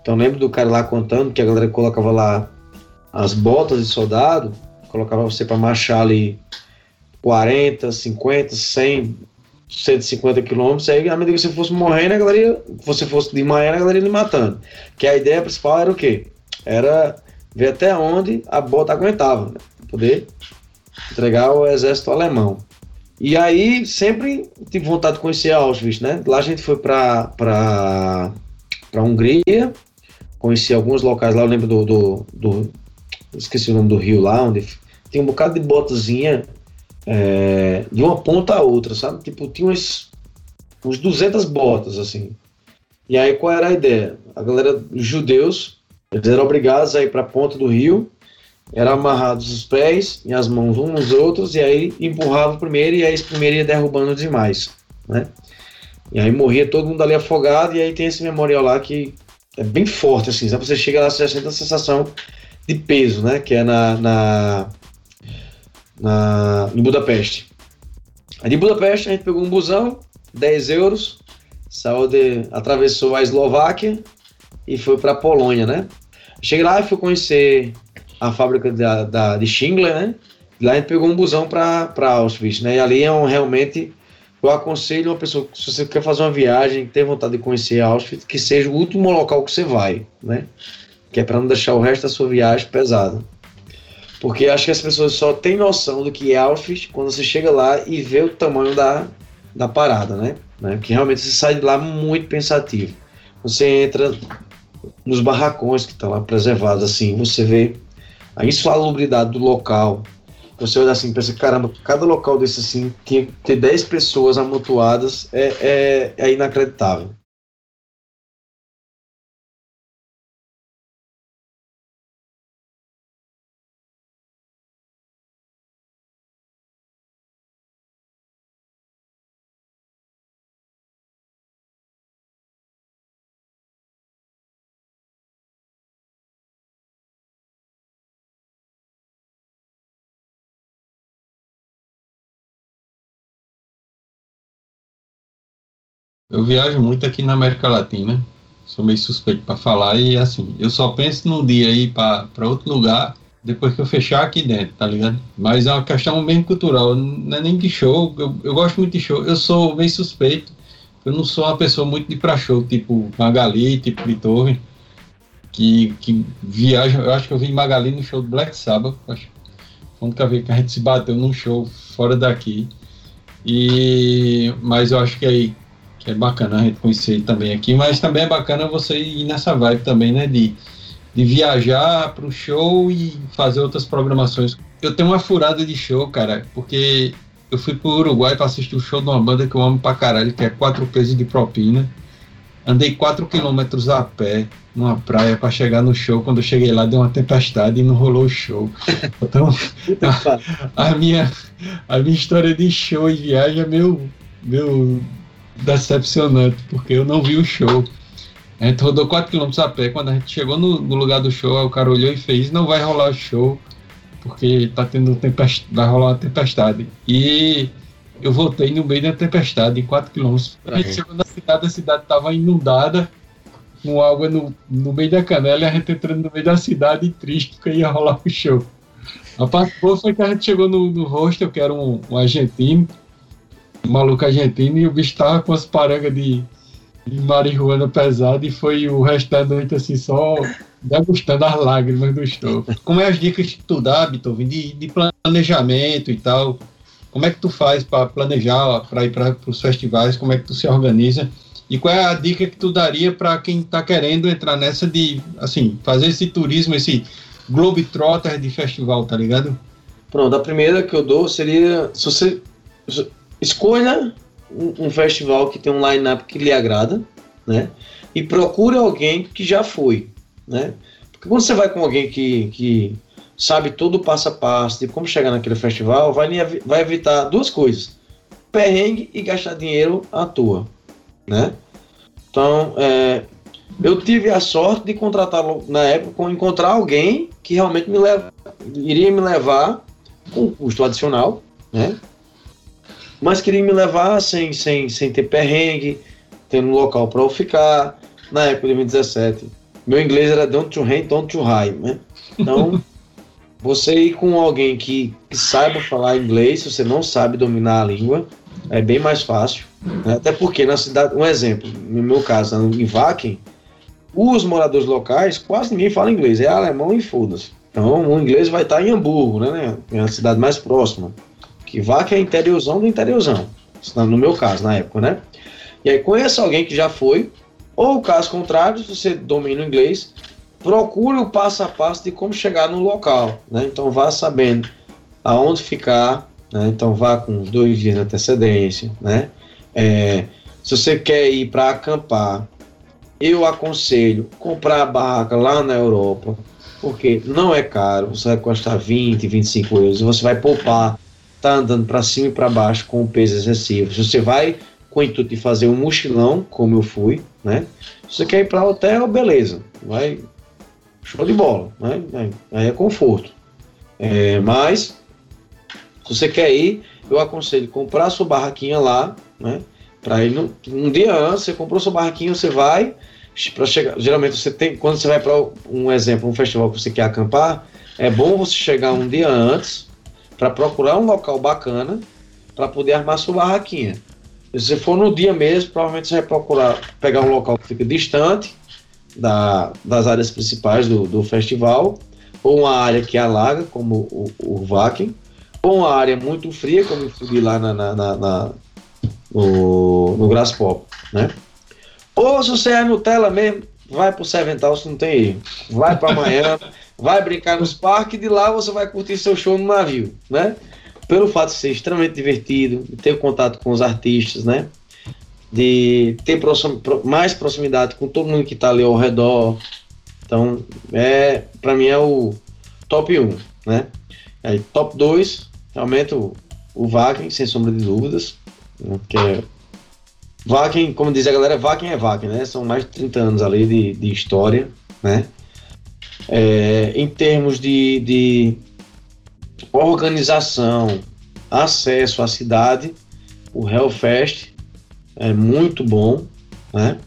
E: Então lembro do cara lá contando que a galera colocava lá as botas de soldado, colocava você para marchar ali 40, 50, 100, 150 quilômetros, aí à medida que você fosse morrendo, a galera ia, você fosse de manhã, a galera ia lhe matando. Que a ideia principal era o quê? Era ver até onde a bota aguentava, né? Poder entregar ao exército alemão. E aí sempre tive vontade de conhecer Auschwitz, né? Lá a gente foi para para Hungria, conheci alguns locais lá, eu lembro do, do, do esqueci o nome do rio lá, onde tem um bocado de botazinha é, de uma ponta a outra, sabe? Tipo, tinha uns, uns 200 botas, assim. E aí qual era a ideia? A galera, os judeus, eles eram obrigados a ir para a ponta do rio, eram amarrados os pés e as mãos uns nos outros, e aí empurrava o primeiro, e aí esse primeiro ia derrubando demais, né? E aí morria todo mundo ali afogado, e aí tem esse memorial lá que é bem forte, assim, sabe? Você chega lá, você sente a sensação de peso, né? Que é na, na, na em Budapeste. Aí de Budapeste a gente pegou um busão, 10 euros, saiu de, atravessou a Eslováquia e foi para Polônia, né? Cheguei lá e fui conhecer a fábrica da, da, de Schindler, né? Lá a gente pegou um busão para Auschwitz, né? E ali é um, realmente, eu aconselho uma pessoa, se você quer fazer uma viagem, ter vontade de conhecer Auschwitz, que seja o último local que você vai, né? Que é para não deixar o resto da sua viagem pesado. Porque acho que as pessoas só têm noção do que é Auschwitz quando você chega lá e vê o tamanho da, da parada, né? né? Porque realmente você sai de lá muito pensativo. Você entra nos barracões que estão lá preservados, assim, você vê a insalubridade do local. Você olha assim, pensa, caramba, cada local desse assim, tinha ter 10 pessoas amontoadas, é, é, é inacreditável.
B: Eu viajo muito aqui na América Latina. Sou meio suspeito para falar e assim, eu só penso num dia ir para outro lugar depois que eu fechar aqui dentro, tá ligado? Mas é uma questão bem cultural, não é nem de show. Eu, eu gosto muito de show. Eu sou meio suspeito. Eu não sou uma pessoa muito de pra show, tipo Magali, tipo Torre, que, que viaja. Eu acho que eu vi Magali no show do Black Sabbath. Acho foi a única vez que a gente se bateu num show fora daqui. E, mas eu acho que aí é bacana a gente conhecer também aqui, mas também é bacana você ir nessa vibe também, né, de, de viajar para o show e fazer outras programações. Eu tenho uma furada de show, cara, porque eu fui pro Uruguai para assistir o show de uma banda que eu amo pra caralho, que é Quatro Pesos de Propina. Andei 4 quilômetros a pé numa praia para chegar no show. Quando eu cheguei lá, deu uma tempestade e não rolou o show. Então, a, a minha, a minha história de show e viagem é meio, meio decepcionante, porque eu não vi o show. A gente rodou 4km a pé. Quando a gente chegou no, no, lugar do show, o cara olhou e fez: Não vai rolar o show, porque tá tendo tempestade, vai rolar uma tempestade. E eu voltei no meio da tempestade, em 4km. A gente chegou na cidade, a cidade estava inundada, com água no, no meio da canela, e a gente entrando no meio da cidade, triste, porque ia rolar o show. A parte boa foi que a gente chegou no, no hostel, que era um, um argentino maluco argentino, e o bicho tava com as parangas de, de marihuana pesada e foi o resto da noite assim, só degustando as lágrimas do estômago. Como é as dicas que tu dá, Beethoven, de, de planejamento e tal? Como é que tu faz para planejar, para ir para os festivais? Como é que tu se organiza? E qual é a dica que tu daria para quem está querendo entrar nessa de, assim, fazer esse turismo, esse Globetrotter de festival, tá ligado?
E: Pronto, a primeira que eu dou seria, se você escolha um, um festival que tem um line-up que lhe agrada, né? E procure alguém que já foi, né? Porque quando você vai com alguém que, que sabe todo o passo a passo de como chegar naquele festival, vai, vai evitar duas coisas: perrengue e gastar dinheiro à toa, né? Então, é, eu tive a sorte de contratar na época, encontrar alguém que realmente me leva, iria me levar com um custo adicional, né? Mas queria me levar sem, sem, sem ter perrengue, tendo um local para eu ficar. Na época de 2017, meu inglês era don't to hate, don't to high, né? Então, você ir com alguém que, que saiba falar inglês, se você não sabe dominar a língua, é bem mais fácil. né? Até porque na cidade, um exemplo, no meu caso, em Vaken, os moradores locais, quase ninguém fala inglês, é alemão e foda-se. Então, o inglês vai estar em Hamburgo, né? É a cidade mais próxima. Que Vaken é interiorzão do interiorzão. No meu caso, na época, né? E aí, conheça alguém que já foi, ou caso contrário, se você domina o inglês, procure o passo a passo de como chegar no local, né? Então, vá sabendo aonde ficar, né? Então, vá com dois dias de antecedência, né? É, se você quer ir para acampar, eu aconselho comprar a barraca lá na Europa, porque não é caro, você vai custar 20, 25 euros, e você vai poupar, tá andando para cima e para baixo com um peso excessivo. Se você vai com o intuito de fazer um mochilão, como eu fui, né? Se você quer ir para hotel, beleza, vai show de bola, né? Aí- Aí é conforto. É, mas se você quer ir, eu aconselho comprar sua barraquinha lá, né? Para ir no, um dia antes, você comprou sua barraquinha, você vai para chegar. Geralmente você tem, quando você vai para um exemplo, um festival que você quer acampar, é bom você chegar um dia antes para procurar um local bacana para poder armar sua barraquinha. Se for no dia mesmo, provavelmente você vai procurar pegar um local que fica distante da, das áreas principais do, do festival, ou uma área que alaga, como o, o Vaken, ou uma área muito fria, como eu fui lá na, na, na- na- no, no Grass Pop, né? Ou se você é Nutella mesmo, vai pro Sevental se não tem erro. Vai para amanhã, vai brincar nos parques de lá você vai curtir seu show no navio, né? Pelo fato de ser extremamente divertido, de ter contato com os artistas, né? De ter proxim- pro- mais proximidade com todo mundo que está ali ao redor. Então, é, para mim é o top 1, né? Aí, top 2, realmente o, o sem sombra de dúvidas. Né? Que é, Wagner, como diz a galera, Wagner é Wagner, né? São mais de 30 anos ali de, de história, né? É, em termos de, de organização, acesso à cidade, o Hellfest é muito bom, né?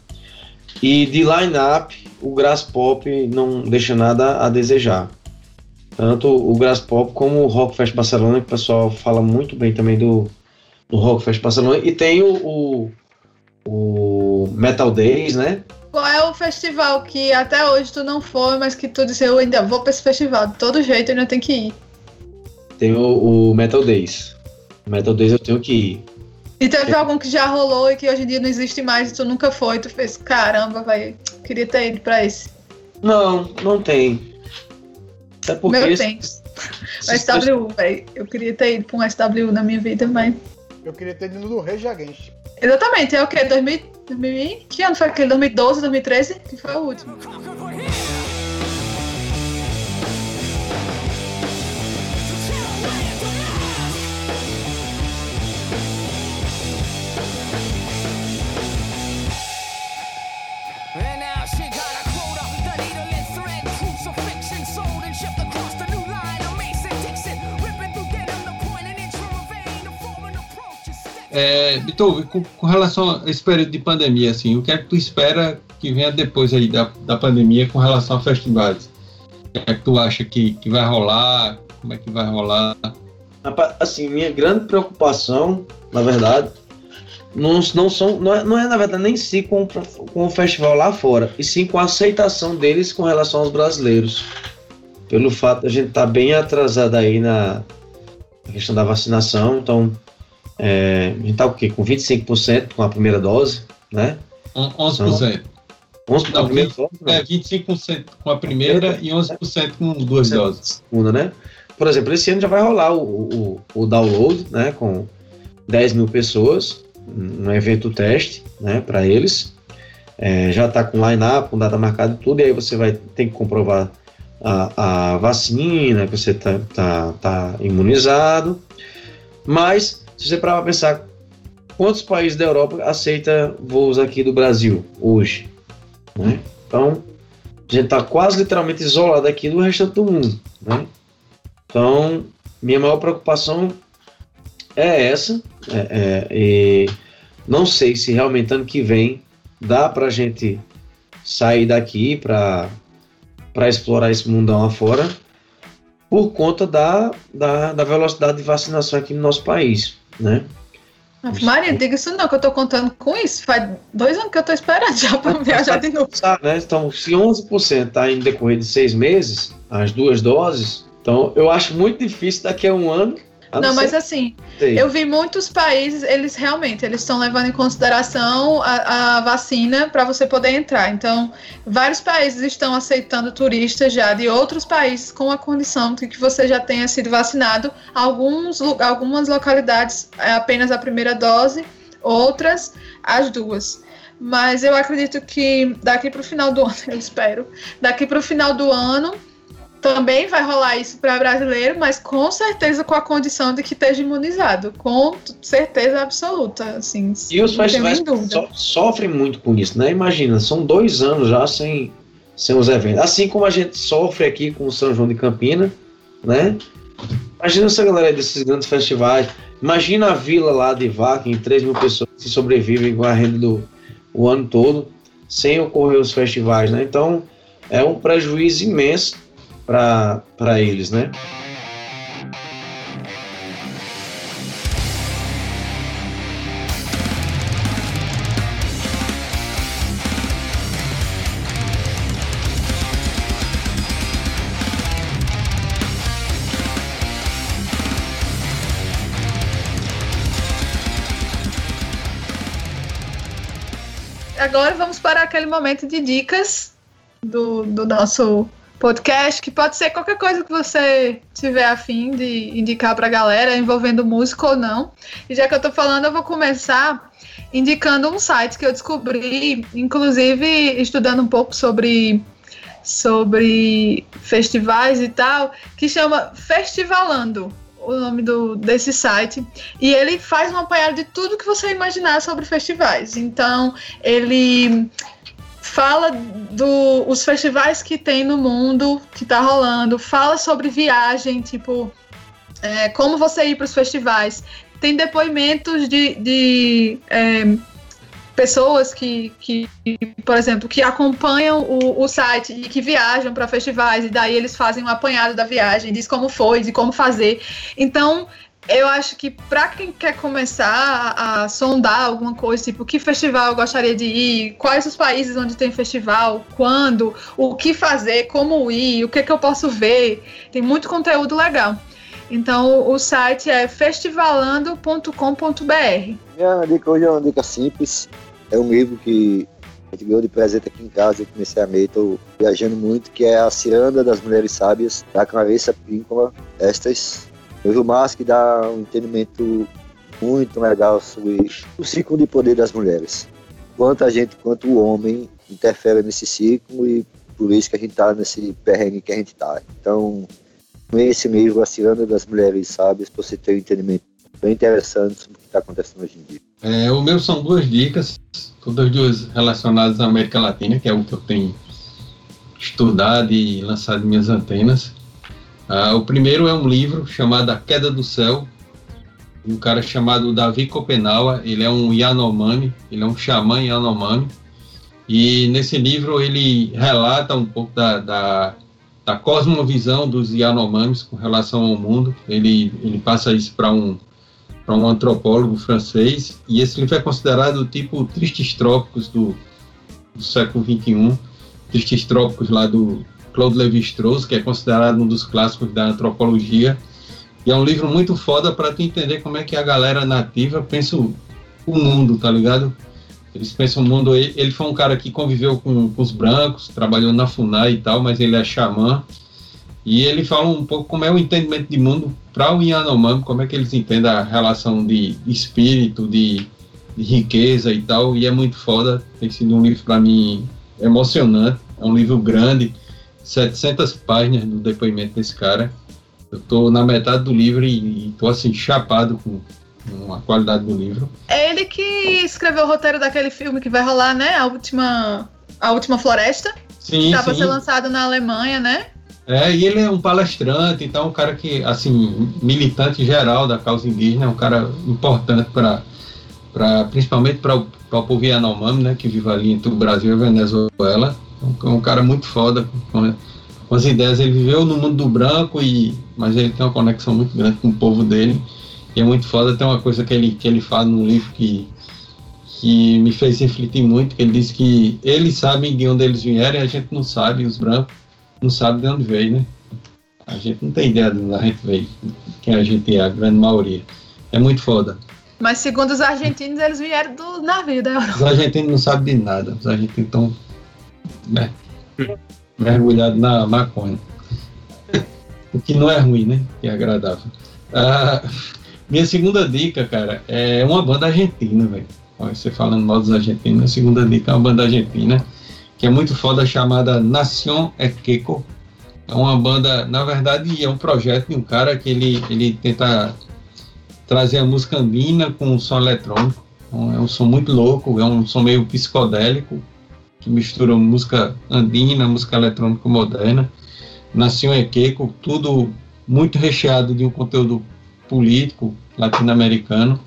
E: E de line-up, o Grass Pop não deixa nada a desejar. Tanto o Grass Pop como o Rockfest Barcelona, que o pessoal fala muito bem também do, do Rockfest Barcelona. E tem o, o, o Metal Days, né?
C: Qual é o festival que até hoje tu não foi, mas que tu disse, eu ainda vou pra esse festival, de todo jeito eu ainda tenho que ir.
E: Tem o, o Metal Days. O Metal Days eu tenho que ir.
C: E teve algum que já rolou e que hoje em dia não existe mais e tu nunca foi, tu fez, caramba, vai, queria ter ido pra esse.
E: Não, não tem. Até porque.
C: Meu
E: esse-
C: tem. O SWU, velho. Eu queria ter ido pra um SWU na minha vida, mas.
D: Eu queria ter ido no Rage Against.
C: Exatamente, é o quê? 2000, 2000, que ano foi aquele? 2012, 2013? Que foi o último.
B: É, com, com relação a esse período de pandemia, assim, o que é que tu espera que venha depois aí da, da pandemia com relação a festivais? O que é que tu acha que, que vai rolar? Como é que vai rolar?
E: Assim, minha grande preocupação, na verdade, não, não, são, não, é, não é, na verdade, nem si com, com o festival lá fora, e sim com a aceitação deles com relação aos brasileiros. Pelo fato de a gente estar bem atrasado aí na questão da vacinação, então é, a gente tá o quê? Com 25% com a primeira dose, né?
B: On- 11%.
E: 11% com a
B: Não,
E: primeira dose, não.
B: É, 25% com a primeira e 11% com duas doses.
E: segunda, né? Por exemplo, esse ano já vai rolar o, o, o download, né? Com 10 mil pessoas, um evento teste, né? Para eles. É, já está com line-up, com data marcada e tudo, e aí você vai ter que comprovar a, a vacina, que você tá, tá, tá imunizado. Mas, se você parar para pensar, quantos países da Europa aceita voos aqui do Brasil hoje? Né? Então, a gente está quase literalmente isolado aqui do restante do mundo, né? Então, minha maior preocupação é essa, é, é, não sei se realmente ano que vem dá para a gente sair daqui para explorar esse mundão afora, por conta da, da, da velocidade de vacinação aqui no nosso país, né?
C: Maria, diga isso não, que eu tô contando com isso. Faz dois anos que eu tô esperando já pra viajar de novo.
E: Sabe, né? Então, se 11% está em decorrer de seis meses, as duas doses, então eu acho muito difícil daqui a um ano. A
C: Não, mas assim, eu vi muitos países, eles realmente, eles estão levando em consideração a, a vacina para você poder entrar. Então, vários países estão aceitando turistas já de outros países com a condição de que você já tenha sido vacinado. Alguns, algumas localidades é apenas a primeira dose, outras as duas. Mas eu acredito que daqui para o final do ano, eu espero, daqui para o final do ano também vai rolar isso para brasileiro, mas com certeza com a condição de que esteja imunizado, com certeza absoluta, assim.
E: E os festivais so- sofrem muito com isso, né? Imagina, são dois anos já sem, sem os eventos. Assim como a gente sofre aqui com o São João de Campina, né? Imagina essa galera desses grandes festivais. Imagina a vila lá de Vaca, em 3 mil pessoas que sobrevivem com a renda do o ano todo, sem ocorrer os festivais, né? Então, é um prejuízo imenso para eles, né?
C: Agora vamos para aquele momento de dicas do, do nosso podcast, que pode ser qualquer coisa que você tiver afim de indicar para a galera, envolvendo música ou não. E já que eu estou falando, eu vou começar indicando um site que eu descobri, inclusive estudando um pouco sobre sobre festivais e tal, que chama Festivalando, o nome do, desse site. E ele faz um apanhado de tudo que você imaginar sobre festivais. Então, ele fala dos os festivais que tem no mundo, que tá rolando, fala sobre viagem, tipo, é, como você ir para os festivais. Tem depoimentos de, de é, pessoas que, que, por exemplo, que acompanham o, o site e que viajam para festivais, e daí eles fazem um apanhado da viagem, diz como foi, de como fazer. Então, eu acho que para quem quer começar a, sondar alguma coisa, tipo, que festival eu gostaria de ir, quais os países onde tem festival, quando, o que fazer, como ir, o que, que eu posso ver, tem muito conteúdo legal. Então, o site é festivalando.com.br.
A: Minha dica hoje é uma dica simples. É um livro que a gente ganhou de presente aqui em casa. Eu comecei a ler, estou viajando muito, que é A Ciranda das Mulheres Sábias, da Clarissa Píncola Estes. Massa que dá um entendimento muito legal sobre o ciclo de poder das mulheres. Quanto a gente, quanto o homem interfere nesse ciclo e por isso que a gente está nesse perrengue que a gente está. Então, esse livro, A Ciranda das Mulheres Sábias, para você ter um entendimento bem interessante sobre o que está acontecendo hoje em dia.
B: É, o meu são duas dicas, todas duas relacionadas à América Latina, que é o que eu tenho estudado e lançado minhas antenas. Ah, o primeiro é um livro chamado A Queda do Céu, um cara chamado Davi Copenaua, ele é um Yanomami, ele é um xamã Yanomami, e nesse livro ele relata um pouco da, da, da cosmovisão dos Yanomamis com relação ao mundo, ele, ele passa isso para um um antropólogo francês, e esse livro é considerado tipo Tristes Trópicos do, do século XXI, Tristes Trópicos lá do Claude Lévi-Strauss, que é considerado um dos clássicos da antropologia, e é um livro muito foda para tu entender como é que a galera nativa pensa o, mundo, tá ligado? Eles pensam o mundo. Ele, ele foi um cara que conviveu com, com os brancos, trabalhou na FUNAI e tal, mas ele é xamã. E ele fala um pouco como é o entendimento de mundo para o Yanomami, como é que eles entendem a relação de espírito, de, de riqueza e tal. E é muito foda. Tem sido um livro para mim emocionante. É um livro grande, 700 páginas do depoimento desse cara. Eu tô na metade do livro e, e tô assim, chapado com, com a qualidade do livro.
C: É ele que escreveu o roteiro daquele filme que vai rolar, né? A última. A Última Floresta, que
B: Sim,
C: estava
B: sim.
C: ser lançado na Alemanha, né?
B: É, e ele é um palestrante, então um cara que, assim, militante geral da causa indígena, é um cara importante para, principalmente para o, pra o povo Yanomami, né, que vive ali entre o Brasil e a Venezuela. É um, um cara muito foda, com, com as ideias. Ele viveu no mundo do branco, e, mas ele tem uma conexão muito grande com o povo dele. E é muito foda. Tem uma coisa que ele, que ele fala no livro que, que me fez refletir muito, que ele diz que eles sabem de onde eles vieram e a gente não sabe, os brancos não sabe de onde veio, né? A gente não tem ideia de onde a gente veio, quem a gente é, a grande maioria. É muito foda.
C: Mas segundo os argentinos, eles vieram do navio da Europa.
B: Os argentinos não sabem de nada. Os argentinos estão né, mergulhados na maconha. O que não é ruim, né? Que é agradável. Ah, minha segunda dica, cara, é uma banda argentina, velho. Você falando mal dos argentinos, minha segunda dica é uma banda argentina que é muito foda, chamada Nación Equeco. É uma banda, na verdade, é um projeto de um cara que ele, ele tenta trazer a música andina com um som eletrônico. Então, é um som muito louco, é um som meio psicodélico, que mistura música andina, música eletrônica moderna. Nación Equeco, tudo muito recheado de um conteúdo político latino-americano.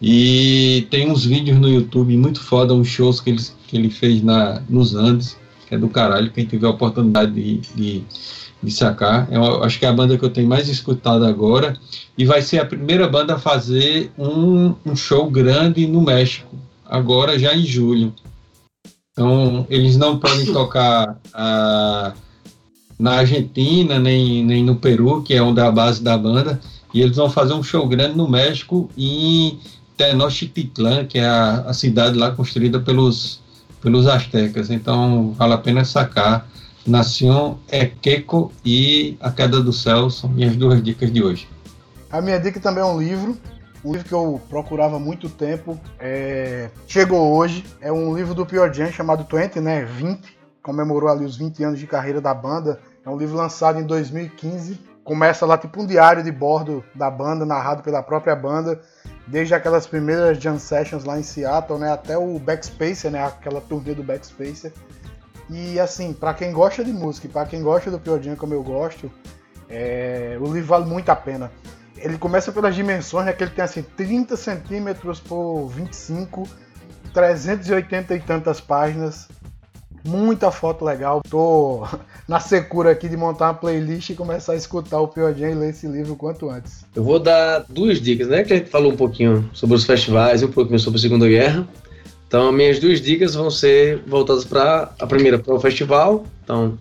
B: E tem uns vídeos no YouTube muito foda, uns shows que ele, que ele fez na, nos Andes, que é do caralho, quem tiver a oportunidade de, de, de sacar. É uma- acho que é a banda que eu tenho mais escutado agora. E vai ser a primeira banda a fazer um, um show grande no México, agora já em julho. Então, eles não podem tocar ah, na Argentina, nem, nem no Peru, que é onde é a base da banda. E eles vão fazer um show grande no México em Tenochtitlan, que é a, a cidade lá construída pelos, pelos astecas. Então, vale a pena sacar. Nación Equeco e A Queda do Céu são minhas duas dicas de hoje.
D: A minha dica também é um livro, um livro que eu procurava há muito tempo. é, Chegou hoje. É um livro do Pure Jam chamado 20, né? 20. Comemorou ali os 20 anos de carreira da banda. É um livro lançado em 2015. Começa lá tipo um diário de bordo da banda, narrado pela própria banda, desde aquelas primeiras jam sessions lá em Seattle, né, até o Backspacer, né, aquela turnê do Backspacer. E assim, pra quem gosta de música, pra quem gosta do Pure Jam como eu gosto, é, o livro vale muito a pena. Ele começa pelas dimensões, né, que ele tem assim 30 centímetros por 25, 380 e tantas páginas, muita foto legal. Tô na secura aqui de montar uma playlist e começar a escutar o Pure Jam e ler esse livro o quanto antes.
E: Eu vou dar duas dicas, né? Que a gente falou um pouquinho sobre os festivais e um pouquinho sobre a Segunda Guerra. Então, minhas duas dicas vão ser voltadas para a primeira para o festival. Então,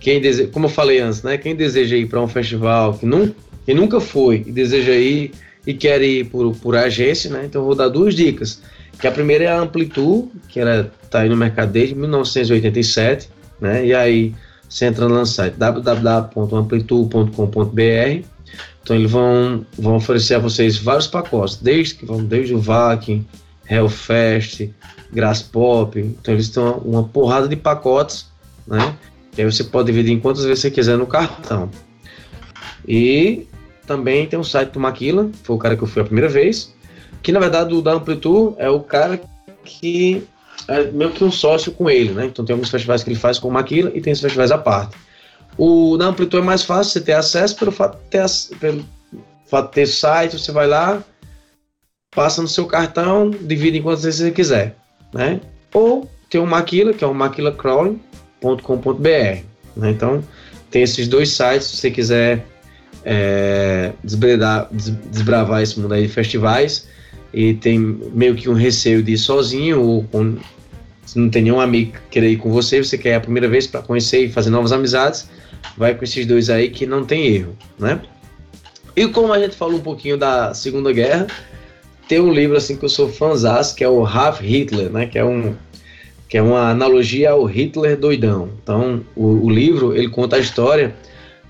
E: quem dese... como eu falei antes, né? Quem deseja ir para um festival que, nun... que nunca foi e deseja ir e quer ir por, por agência, né? Então, vou dar duas dicas. Que a primeira é a Amplitude, que ela está aí no mercado desde 1987, né? E aí você entra no site www.amplitude.com.br então eles vão, vão oferecer a vocês vários pacotes, desde que vão desde o VAC, Hellfest, Grass Pop. Então eles têm uma, uma porrada de pacotes, né? Que aí você pode dividir em quantas vezes você quiser no cartão. E também tem o site do Maquila, foi o cara que eu fui a primeira vez. Que na verdade o da Amplitude é o cara que é meio que um sócio com ele, né? Então tem alguns festivais que ele faz com o Maquila e tem esses festivais à parte. O da Amplitude é mais fácil você ter acesso pelo fato de ter, pelo fato de ter site, você vai lá, passa no seu cartão, divide em quantas vezes você quiser, né? Ou tem o Maquila, que é o maquilacrawling.com.br, né? Então, tem esses dois sites, se você quiser é, desbredar- des- desbravar esse mundo aí de festivais e tem meio que um receio de ir sozinho ou com, se não tem nenhum amigo que queira ir com você, você quer a primeira vez para conhecer e fazer novas amizades, vai com esses dois aí que não tem erro, né? E como a gente falou um pouquinho da Segunda Guerra, tem um livro assim que eu sou fãzaço, que é o Half Hitler, né? Que é um que é uma analogia ao Hitler doidão. Então, o, o livro ele conta a história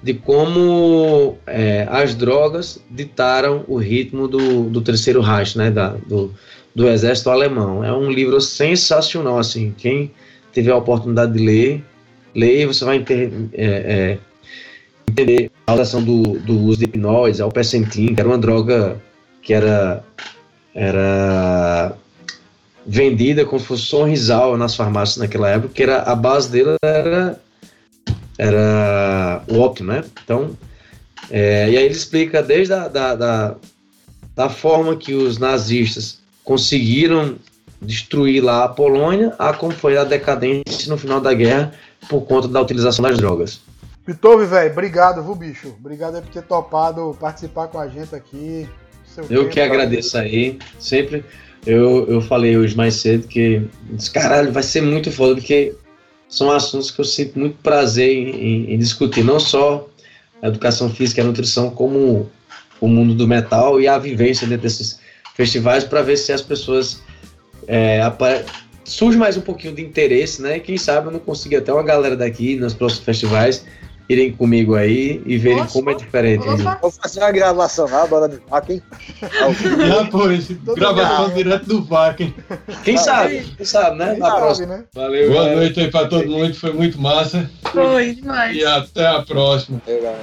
E: de como é, as drogas ditaram o ritmo do, do terceiro Reich, né? Da, do, do exército alemão. É um livro sensacional, assim. Quem tiver a oportunidade de ler, leia, você vai enter, é, é, entender a relação do, do uso de hipnose, ao percentim, que era uma droga que era era vendida como se fosse nas farmácias naquela época, que era, a base dele era, era óptimo, né? Então, é, e aí ele explica desde a da, da, da forma que os nazistas conseguiram destruir lá a Polônia, a como foi a decadência no final da guerra por conta da utilização das drogas.
D: Pitove, velho, obrigado, viu, bicho? Obrigado por ter topado participar com a gente aqui.
E: Eu
D: tempo,
E: que agradeço aí, sempre. Eu, eu falei hoje mais cedo que, disse, caralho, vai ser muito foda, porque são assuntos que eu sinto muito prazer em, em- discutir, não só a educação física e a nutrição, como o mundo do metal e a vivência dentro desses festivais, para ver se as pessoas é, surge mais um pouquinho de interesse, né? E quem sabe eu não consigo até uma galera daqui nos próximos festivais irem comigo aí e verem
C: Nossa,
E: como é diferente.
C: Opa,
A: Vou fazer uma gravação lá, bora no VAC, hein?
B: Gravação direto do VAC. hein?
E: Quem sabe? Quem sabe, né?
D: Quem
E: Na
D: sabe,
E: próxima.
D: né?
E: Valeu,
B: Boa
E: galera.
B: noite aí pra todo mundo, foi muito massa.
C: foi demais.
B: E até a próxima.
A: Galera.